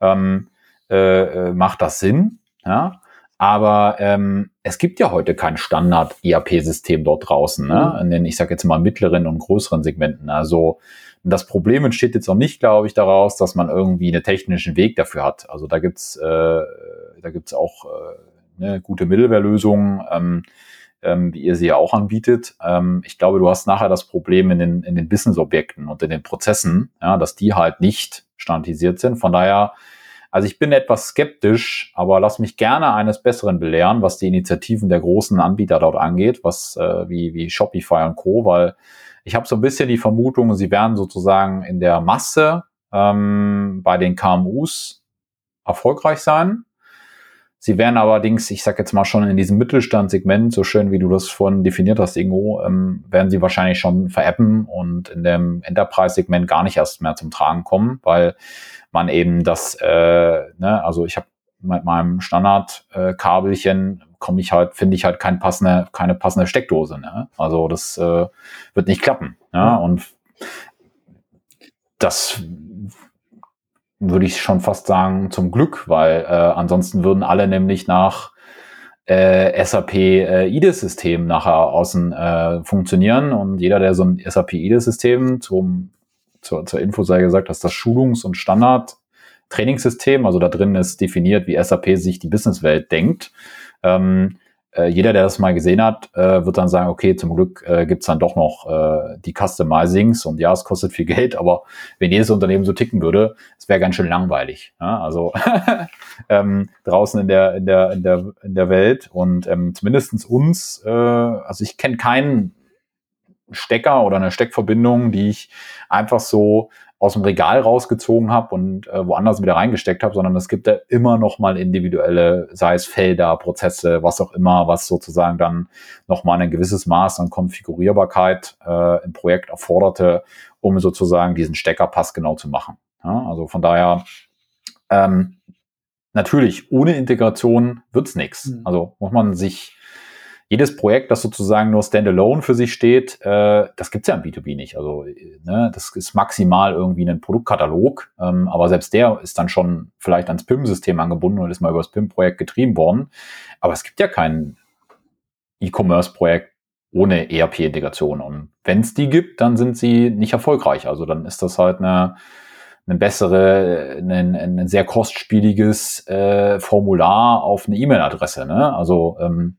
S2: ähm, äh, äh macht das Sinn. Ja, aber ähm, es gibt ja heute kein Standard-ERP-System dort draußen, ne? Mhm. in den, ich sage jetzt mal, mittleren und größeren Segmenten. Also das Problem entsteht jetzt auch nicht, glaube ich, daraus, dass man irgendwie einen technischen Weg dafür hat. Also da gibt's äh, da gibt's auch äh, ne, gute Mittelwehrlösungen. Ähm, ähm, wie ihr sie ja auch anbietet. Ähm, ich glaube, du hast nachher das Problem in den, in den Business-Objekten und in den Prozessen, ja, dass die halt nicht standardisiert sind. Von daher Also ich bin etwas skeptisch, aber lass mich gerne eines Besseren belehren, was die Initiativen der großen Anbieter dort angeht, was äh, wie, wie Shopify und Co., weil ich habe so ein bisschen die Vermutung, sie werden sozusagen in der Masse ähm, bei den KMUs erfolgreich sein. Sie werden allerdings, ich sage jetzt mal schon in diesem Mittelstandssegment, so schön wie du das vorhin definiert hast, Ingo, ähm, werden sie wahrscheinlich schon verappen und in dem Enterprise-Segment gar nicht erst mehr zum Tragen kommen, weil man eben das, äh, ne, also ich habe mit meinem Standard-Kabelchen äh, komme ich halt, finde ich halt kein passende, keine passende Steckdose. Ne? Also das äh, wird nicht klappen. Ja? Und das würde ich schon fast sagen, zum Glück, weil äh, ansonsten würden alle nämlich nach äh, SAP äh, IDES-System nachher außen äh, funktionieren und jeder, der so ein SAP IDES-System zum zur, zur Info sei gesagt, dass das Schulungs- und Standard-Trainingssystem, also da drin ist definiert, wie SAP sich die Businesswelt denkt. Ähm, äh, jeder, der das mal gesehen hat, äh, wird dann sagen, okay, zum Glück äh, gibt's dann doch noch äh, die Customizings und ja, es kostet viel Geld, aber wenn jedes Unternehmen so ticken würde, es wäre ganz schön langweilig. Ja? Also ähm, draußen in der, in der, in der, in der Welt und ähm, zumindestens uns, äh, also ich kenne keinen Stecker oder eine Steckverbindung, die ich einfach so aus dem Regal rausgezogen habe und äh, woanders wieder reingesteckt habe, sondern es gibt da immer noch mal individuelle, sei es Felder, Prozesse, was auch immer, was sozusagen dann noch mal ein gewisses Maß an Konfigurierbarkeit äh, im Projekt erforderte, um sozusagen diesen Stecker passgenau zu machen. Ja, also von daher ähm, natürlich ohne Integration wird's nichts. Mhm. Also muss man sich jedes Projekt, das sozusagen nur standalone für sich steht, äh, das gibt's ja im B2B nicht. Also ne, das ist maximal irgendwie ein Produktkatalog, ähm, aber selbst der ist dann schon vielleicht ans PIM-System angebunden und ist mal über das PIM-Projekt getrieben worden. Aber es gibt ja kein E-Commerce-Projekt ohne ERP-Integration. Und wenn es die gibt, dann sind sie nicht erfolgreich. Also dann ist das halt eine, eine bessere, ein, ein sehr kostspieliges äh, Formular auf eine E-Mail-Adresse. Ne? Also ähm,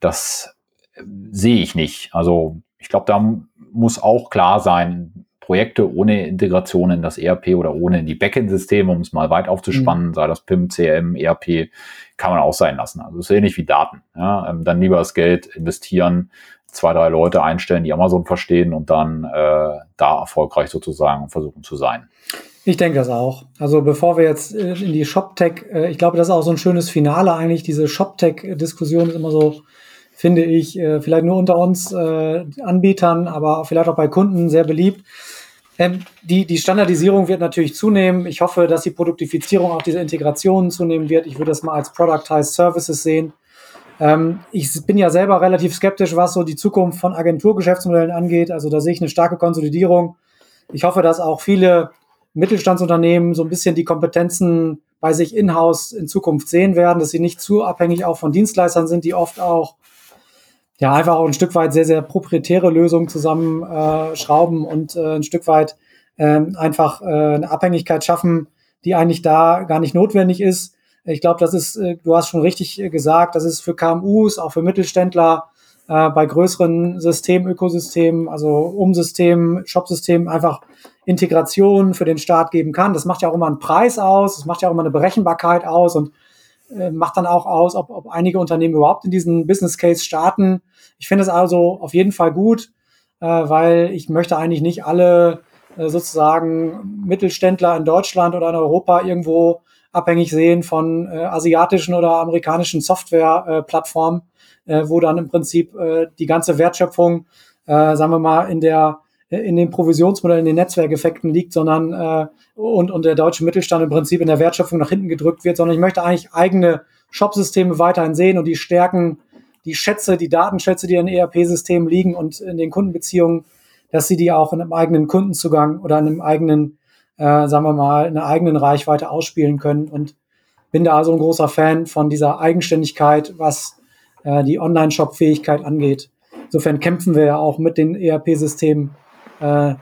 S2: das äh, sehe ich nicht. Also ich glaube, da muss auch klar sein, Projekte ohne Integration in das ERP oder ohne in die Backend-Systeme, um es mal weit aufzuspannen, mhm. sei das PIM, CRM, ERP, kann man auch sein lassen. Also ist ähnlich wie Daten. Ja? Ähm, dann lieber das Geld investieren, zwei, drei Leute einstellen, die Amazon verstehen und dann äh, da erfolgreich sozusagen versuchen zu sein.
S3: Ich denke das auch. Also bevor wir jetzt äh, in die ShopTech, äh, ich glaube, das ist auch so ein schönes Finale eigentlich. Diese ShopTech-Diskussion ist immer so, finde ich, äh, vielleicht nur unter uns äh, Anbietern, aber vielleicht auch bei Kunden sehr beliebt. Ähm, die, die Standardisierung wird natürlich zunehmen. Ich hoffe, dass die Produktifizierung auch dieser Integrationen zunehmen wird. Ich würde das mal als Productized Services sehen. Ähm, ich bin ja selber relativ skeptisch, was so die Zukunft von Agenturgeschäftsmodellen angeht. Also da sehe ich eine starke Konsolidierung. Ich hoffe, dass auch viele Mittelstandsunternehmen so ein bisschen die Kompetenzen bei sich in-house in Zukunft sehen werden, dass sie nicht zu abhängig auch von Dienstleistern sind, die oft auch ja einfach auch ein Stück weit sehr, sehr proprietäre Lösungen zusammenschrauben äh, und äh, ein Stück weit äh, einfach äh, eine Abhängigkeit schaffen, die eigentlich da gar nicht notwendig ist. Ich glaube, das ist, äh, du hast schon richtig äh, gesagt, das ist für KMUs, auch für Mittelständler, äh, bei größeren Systemökosystemen, also Umsystemen, Shopsystemen einfach Integration für den Staat geben kann. Das macht ja auch immer einen Preis aus, das macht ja auch immer eine Berechenbarkeit aus und äh, macht dann auch aus, ob, ob einige Unternehmen überhaupt in diesen Business Case starten. Ich finde es also auf jeden Fall gut, äh, weil ich möchte eigentlich nicht alle äh, sozusagen Mittelständler in Deutschland oder in Europa irgendwo abhängig sehen von äh, asiatischen oder amerikanischen Softwareplattformen, äh, wo dann im Prinzip äh, die ganze Wertschöpfung, äh, sagen wir mal, in der in den Provisionsmodellen, in den Netzwerkeffekten liegt, sondern äh, und, und der deutsche Mittelstand im Prinzip in der Wertschöpfung nach hinten gedrückt wird, sondern ich möchte eigentlich eigene Shopsysteme weiterhin sehen und die Stärken, die Schätze, die Datenschätze, die in ERP-Systemen liegen und in den Kundenbeziehungen, dass sie die auch in einem eigenen Kundenzugang oder in einem eigenen, äh, sagen wir mal, in einer eigenen Reichweite ausspielen können. Und bin da also ein großer Fan von dieser Eigenständigkeit, was äh, die Online-Shop-Fähigkeit angeht. Insofern kämpfen wir ja auch mit den ERP-Systemen äh,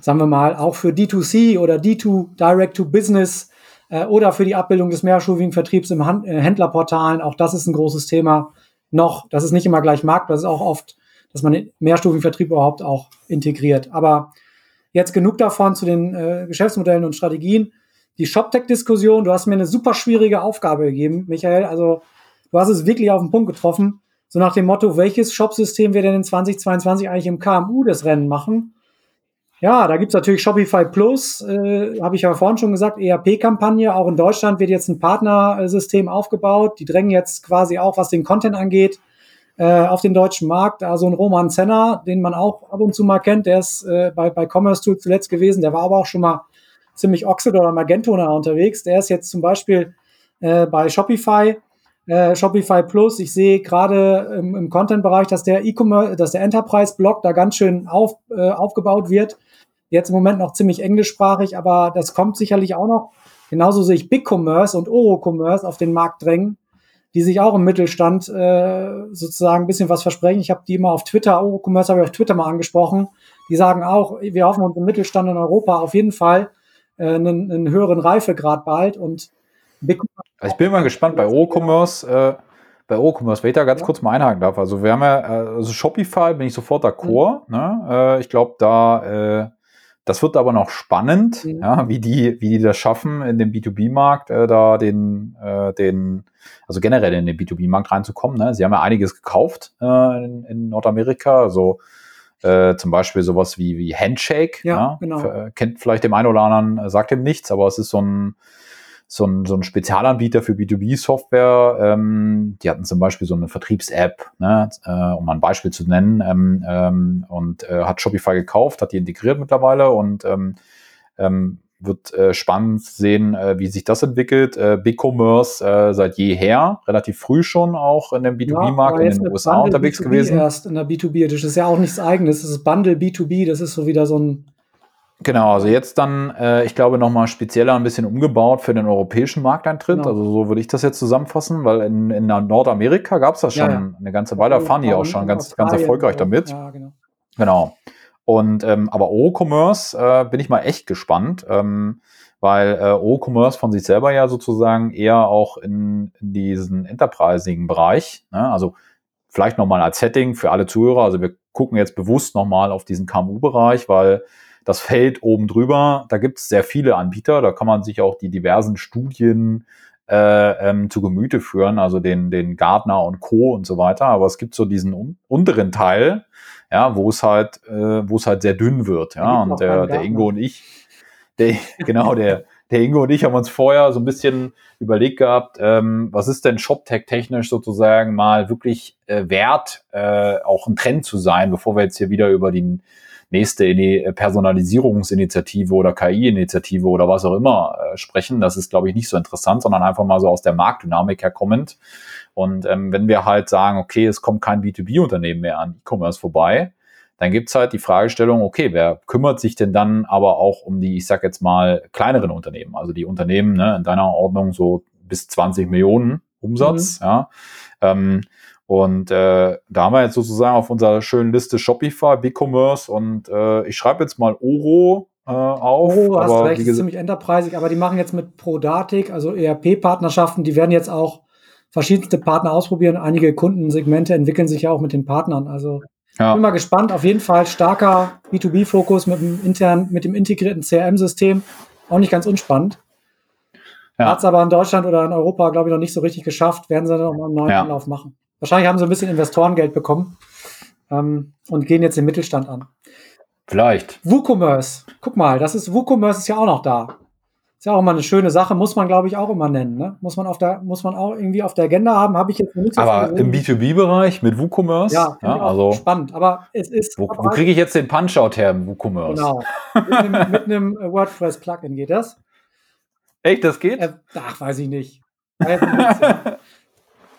S3: sagen wir mal, auch für D2C oder D2 Direct to Business äh, oder für die Abbildung des mehrstufigen Vertriebs im Hand, äh, Händlerportalen. Auch das ist ein großes Thema noch. Das ist nicht immer gleich Markt, das ist auch oft, dass man den mehrstufigen Vertrieb überhaupt auch integriert. Aber jetzt genug davon zu den äh, Geschäftsmodellen und Strategien. die ShopTech-Diskussion, du hast mir eine super schwierige Aufgabe gegeben, Michael. Also du hast es wirklich auf den Punkt getroffen. So nach dem Motto, welches Shopsystem wir denn in 2022 eigentlich im KMU das Rennen machen. Ja, da gibt's natürlich Shopify Plus, äh, habe ich ja vorhin schon gesagt, ERP-Kampagne. Auch in Deutschland wird jetzt ein Partnersystem aufgebaut. Die drängen jetzt quasi auch, was den Content angeht, äh, auf den deutschen Markt. Also ein Roman Zenner, den man auch ab und zu mal kennt, der ist äh, bei, bei Commerce Tool zuletzt gewesen. Der war aber auch schon mal ziemlich Oxid oder Magento unterwegs. Der ist jetzt zum Beispiel äh, bei Shopify. Äh, Shopify Plus, ich sehe gerade im, im Content-Bereich, dass der E-Commerce, dass der Enterprise-Block da ganz schön auf, äh, aufgebaut wird. Jetzt im Moment noch ziemlich englischsprachig, aber das kommt sicherlich auch noch. Genauso sehe ich Big Commerce und Oro-Commerce auf den Markt drängen, die sich auch im Mittelstand äh, sozusagen ein bisschen was versprechen. Ich habe die immer auf Twitter, Oro-Commerce habe ich auf Twitter mal angesprochen. Die sagen auch, wir hoffen uns im Mittelstand in Europa auf jeden Fall äh, einen, einen höheren Reifegrad bald und
S2: also ich bin mal gespannt bei O-Commerce. Äh, bei O-Commerce, wenn ich da ganz ja. kurz mal einhaken darf. Also wir haben ja, äh, also Shopify bin ich sofort d'accord. Mhm. Ne? Äh, ich glaube, da, äh, das wird aber noch spannend, mhm. ja, wie die, wie die das schaffen, in den B2B-Markt äh, da den, äh, den, also generell in den B2B-Markt reinzukommen. Ne? Sie haben ja einiges gekauft äh, in, in Nordamerika, also äh, zum Beispiel sowas wie, wie Handshake. Ja, ja? genau. Für, kennt vielleicht dem einen oder anderen, sagt ihm nichts, aber es ist so ein so ein, so ein Spezialanbieter für B2B-Software. Ähm, die hatten zum Beispiel so eine Vertriebs-App, ne, äh, um mal ein Beispiel zu nennen, ähm, ähm, und äh, hat Shopify gekauft, hat die integriert mittlerweile und ähm, ähm, wird äh, spannend sehen, äh, wie sich das entwickelt. Äh, BigCommerce äh, seit jeher, relativ früh schon auch in dem B2B-Markt ja, in den USA Bundle unterwegs B2B gewesen.
S3: Erst in der B2B, das ist ja auch nichts eigenes. Das ist Bundle B2B, das ist so wieder so ein
S2: Genau, also jetzt dann, äh, ich glaube, nochmal spezieller ein bisschen umgebaut für den europäischen Markteintritt. Genau. Also so würde ich das jetzt zusammenfassen, weil in, in Nordamerika gab es das schon ja, ja. eine ganze Weile, da fahren die auch schon ganz, ganz erfolgreich damit. Ja, genau. genau. Und ähm, aber O-Commerce äh, bin ich mal echt gespannt, ähm, weil äh, O-Commerce von sich selber ja sozusagen eher auch in, in diesen enterprisigen Bereich, ne? also vielleicht nochmal als Setting für alle Zuhörer, also wir gucken jetzt bewusst nochmal auf diesen KMU-Bereich, weil das Feld oben drüber, da gibt es sehr viele Anbieter, da kann man sich auch die diversen Studien äh, ähm, zu Gemüte führen, also den, den Gardner und Co. und so weiter. Aber es gibt so diesen un unteren Teil, ja, wo es halt, äh, wo es halt sehr dünn wird. Ja, und der, der Ingo und ich, der, genau, der, der Ingo und ich haben uns vorher so ein bisschen überlegt gehabt, ähm, was ist denn ShopTech technisch sozusagen mal wirklich äh, wert, äh, auch ein Trend zu sein, bevor wir jetzt hier wieder über den nächste äh, Personalisierungsinitiative oder KI-Initiative oder was auch immer äh, sprechen. Das ist, glaube ich, nicht so interessant, sondern einfach mal so aus der Marktdynamik herkommend. Und ähm, wenn wir halt sagen, okay, es kommt kein B2B-Unternehmen mehr an E-Commerce vorbei, dann gibt's halt die Fragestellung, okay, wer kümmert sich denn dann aber auch um die, ich sag jetzt mal, kleineren Unternehmen, also die Unternehmen ne, in deiner Ordnung so bis 20 Millionen Umsatz, mhm. ja. Ähm, und äh, da haben wir jetzt sozusagen auf unserer schönen Liste Shopify, BigCommerce und äh, ich schreibe jetzt mal Oro äh, auf.
S3: Oro, hast aber, recht, ist ziemlich enterprisig, aber die machen jetzt mit Prodatic, also ERP-Partnerschaften, die werden jetzt auch verschiedenste Partner ausprobieren. Einige Kundensegmente entwickeln sich ja auch mit den Partnern. Also ja. bin mal gespannt. Auf jeden Fall starker B2B-Fokus mit dem internen, mit dem integrierten CRM-System. Auch nicht ganz unspannend. Ja. Hat es aber in Deutschland oder in Europa, glaube ich, noch nicht so richtig geschafft. Werden sie dann noch mal einen neuen ja. Anlauf machen. Wahrscheinlich haben sie ein bisschen Investorengeld bekommen ähm, und gehen jetzt den Mittelstand an.
S2: Vielleicht.
S3: WooCommerce. Guck mal, das ist WooCommerce ist ja auch noch da. Ist ja auch immer eine schöne Sache, muss man, glaube ich, auch immer nennen. Ne? Muss man auf der, muss man auch irgendwie auf der Agenda haben, habe ich jetzt
S2: nicht so Aber im B2B-Bereich mit WooCommerce?
S3: Ja, ja also spannend. Aber es ist.
S2: Wo, wo kriege ich jetzt den Punch-Out her im WooCommerce?
S3: Genau. mit einem, mit einem WordPress-Plugin geht das.
S2: Echt, das geht? Äh,
S3: ach, weiß ich nicht.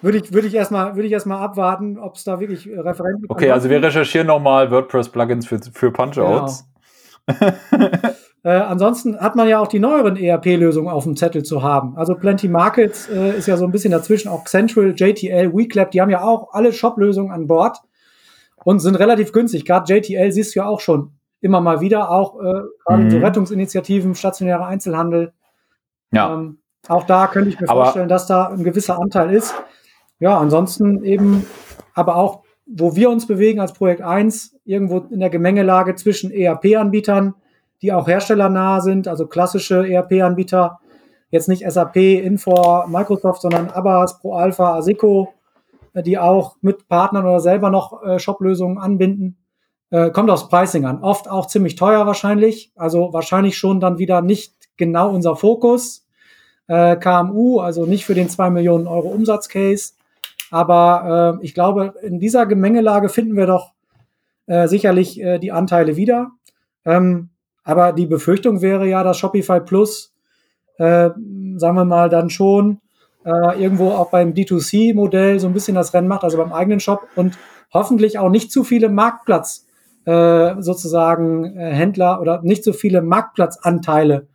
S3: Würde ich, würde ich erstmal, würde ich erstmal abwarten, ob es da wirklich äh, Referenzen
S2: gibt. Okay, also wir recherchieren nochmal WordPress-Plugins für, für Punch-Outs.
S3: Genau. äh, ansonsten hat man ja auch die neueren ERP-Lösungen auf dem Zettel zu haben. Also Plenty Markets äh, ist ja so ein bisschen dazwischen, auch Central, JTL, WeClap, die haben ja auch alle Shop-Lösungen an Bord und sind relativ günstig. Gerade JTL siehst du ja auch schon immer mal wieder, auch äh, gerade mhm. so Rettungsinitiativen, stationärer Einzelhandel. Ja. Ähm, auch da könnte ich mir Aber vorstellen, dass da ein gewisser Anteil ist ja, ansonsten eben, aber auch, wo wir uns bewegen als Projekt 1, irgendwo in der Gemengelage zwischen ERP-Anbietern, die auch herstellernah sind, also klassische ERP-Anbieter, jetzt nicht SAP, Infor, Microsoft, sondern Abbas, ProAlpha, Asico, äh, die auch mit Partnern oder selber noch äh, Shop-Lösungen anbinden. Äh, kommt aufs Pricing an. Oft auch ziemlich teuer wahrscheinlich. Also wahrscheinlich schon dann wieder nicht genau unser Fokus. KMU, also nicht für den 2 Millionen Euro Umsatzcase. Aber äh, ich glaube, in dieser Gemengelage finden wir doch äh, sicherlich äh, die Anteile wieder. Ähm, aber die Befürchtung wäre ja, dass Shopify Plus, äh, sagen wir mal, dann schon äh, irgendwo auch beim D2C-Modell so ein bisschen das Rennen macht, also beim eigenen Shop und hoffentlich auch nicht zu viele Marktplatz äh, sozusagen äh, Händler oder nicht so viele Marktplatzanteile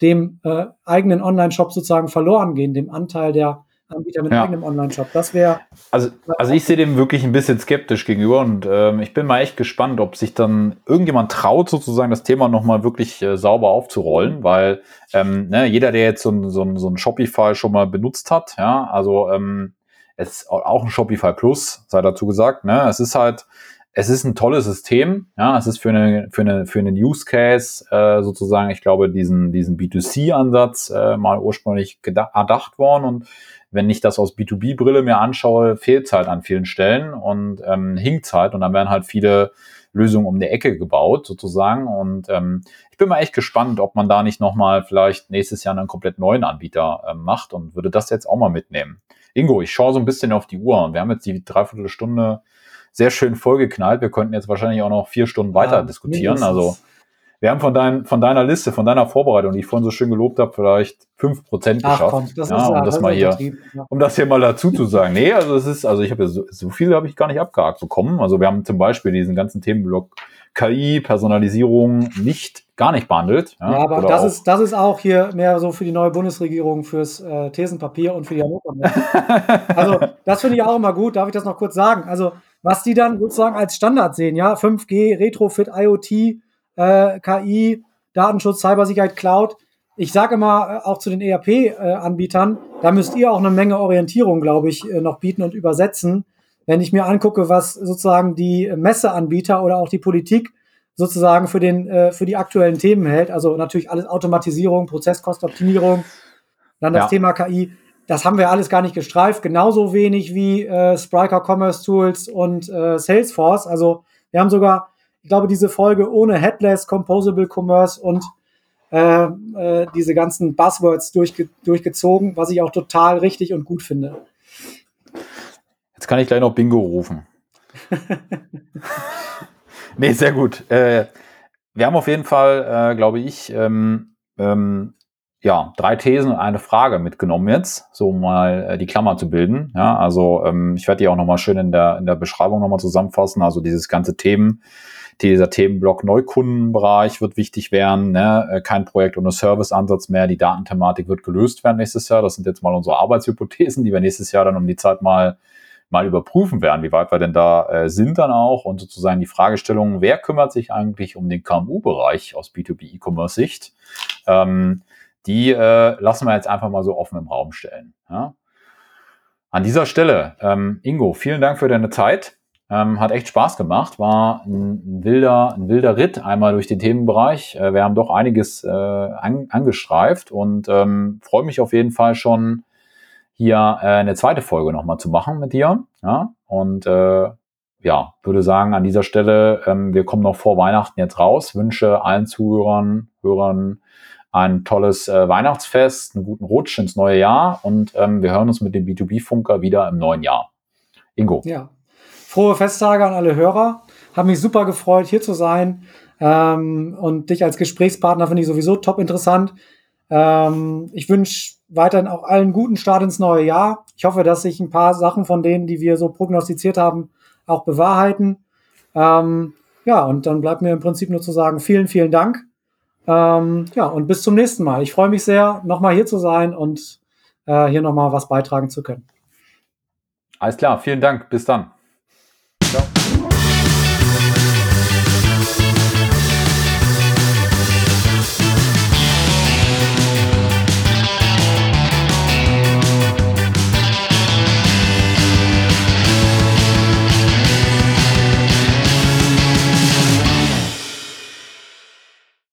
S3: dem äh, eigenen Online-Shop sozusagen verloren gehen, dem Anteil der Anbieter mit ja. eigenem Online-Shop. Das wäre.
S2: Also, also ich sehe dem wirklich ein bisschen skeptisch gegenüber und ähm, ich bin mal echt gespannt, ob sich dann irgendjemand traut, sozusagen das Thema nochmal wirklich äh, sauber aufzurollen, weil ähm, ne, jeder, der jetzt so ein, so, ein, so ein Shopify schon mal benutzt hat, ja, also ähm, es ist auch ein Shopify Plus, sei dazu gesagt, ne, es ist halt, es ist ein tolles System, ja, es ist für eine für eine für einen Use Case äh, sozusagen, ich glaube, diesen diesen B2C Ansatz äh, mal ursprünglich erdacht worden und wenn ich das aus B2B-Brille mir anschaue, fehlt es halt an vielen Stellen und ähm, hinkt halt und dann werden halt viele Lösungen um die Ecke gebaut sozusagen und ähm, ich bin mal echt gespannt, ob man da nicht nochmal vielleicht nächstes Jahr einen komplett neuen Anbieter äh, macht und würde das jetzt auch mal mitnehmen. Ingo, ich schaue so ein bisschen auf die Uhr und wir haben jetzt die Dreiviertelstunde sehr schön vollgeknallt. Wir könnten jetzt wahrscheinlich auch noch vier Stunden weiter ja, diskutieren. Also wir haben von, dein, von deiner Liste, von deiner Vorbereitung, die ich vorhin so schön gelobt habe, vielleicht fünf Prozent geschafft. Komm, das ja, ist, um das, das mal hier, ja. um das hier mal dazu zu sagen. Nee, also es ist, also ich habe ja so, so viel habe ich gar nicht abgehakt bekommen. Also wir haben zum Beispiel diesen ganzen Themenblock KI, Personalisierung nicht, gar nicht behandelt.
S3: Ja, ja aber das ist, das ist auch hier mehr so für die neue Bundesregierung, fürs äh, Thesenpapier und für die Hannover. also das finde ich auch immer gut. Darf ich das noch kurz sagen? Also was die dann sozusagen als Standard sehen, ja, 5G, Retrofit, IoT, äh, KI, Datenschutz, Cybersicherheit, Cloud. Ich sage immer äh, auch zu den ERP-Anbietern, da müsst ihr auch eine Menge Orientierung, glaube ich, äh, noch bieten und übersetzen. Wenn ich mir angucke, was sozusagen die Messeanbieter oder auch die Politik sozusagen für, den, äh, für die aktuellen Themen hält, also natürlich alles Automatisierung, Prozesskostoptimierung, dann das ja. Thema KI, das haben wir alles gar nicht gestreift, genauso wenig wie äh, Spriker Commerce Tools und äh, Salesforce. Also wir haben sogar ich glaube, diese Folge ohne Headless, Composable Commerce und äh, äh, diese ganzen Buzzwords durchge durchgezogen, was ich auch total richtig und gut finde.
S2: Jetzt kann ich gleich noch Bingo rufen. nee, sehr gut. Äh, wir haben auf jeden Fall, äh, glaube ich, ähm, ähm, ja, drei Thesen und eine Frage mitgenommen jetzt, so mal äh, die Klammer zu bilden. Ja, also ähm, ich werde die auch nochmal schön in der, in der Beschreibung nochmal zusammenfassen. Also dieses ganze Themen, dieser Themenblock Neukundenbereich wird wichtig werden. Ne? Äh, kein Projekt ohne Serviceansatz mehr. Die Datenthematik wird gelöst werden nächstes Jahr. Das sind jetzt mal unsere Arbeitshypothesen, die wir nächstes Jahr dann um die Zeit mal mal überprüfen werden, wie weit wir denn da äh, sind dann auch und sozusagen die Fragestellung, wer kümmert sich eigentlich um den KMU-Bereich aus B2B E-Commerce-Sicht, ähm, die äh, lassen wir jetzt einfach mal so offen im Raum stellen. Ja? An dieser Stelle, ähm, Ingo, vielen Dank für deine Zeit. Ähm, hat echt Spaß gemacht, war ein, ein, wilder, ein wilder Ritt einmal durch den Themenbereich. Äh, wir haben doch einiges äh, an, angestreift und ähm, freue mich auf jeden Fall schon, hier äh, eine zweite Folge nochmal zu machen mit dir. Ja? Und äh, ja, würde sagen, an dieser Stelle, ähm, wir kommen noch vor Weihnachten jetzt raus, wünsche allen Zuhörern, Hörern ein tolles äh, Weihnachtsfest, einen guten Rutsch ins neue Jahr und ähm, wir hören uns mit dem B2B-Funker wieder im neuen Jahr. Ingo.
S3: Ja, frohe Festtage an alle Hörer. Habe mich super gefreut, hier zu sein. Ähm, und dich als Gesprächspartner finde ich sowieso top interessant. Ähm, ich wünsche weiterhin auch allen guten Start ins neue Jahr. Ich hoffe, dass sich ein paar Sachen von denen, die wir so prognostiziert haben, auch bewahrheiten. Ähm, ja, und dann bleibt mir im Prinzip nur zu sagen, vielen, vielen Dank. Ähm, ja, und bis zum nächsten Mal. Ich freue mich sehr, nochmal hier zu sein und äh, hier nochmal was beitragen zu können.
S2: Alles klar, vielen Dank. Bis dann. Don't.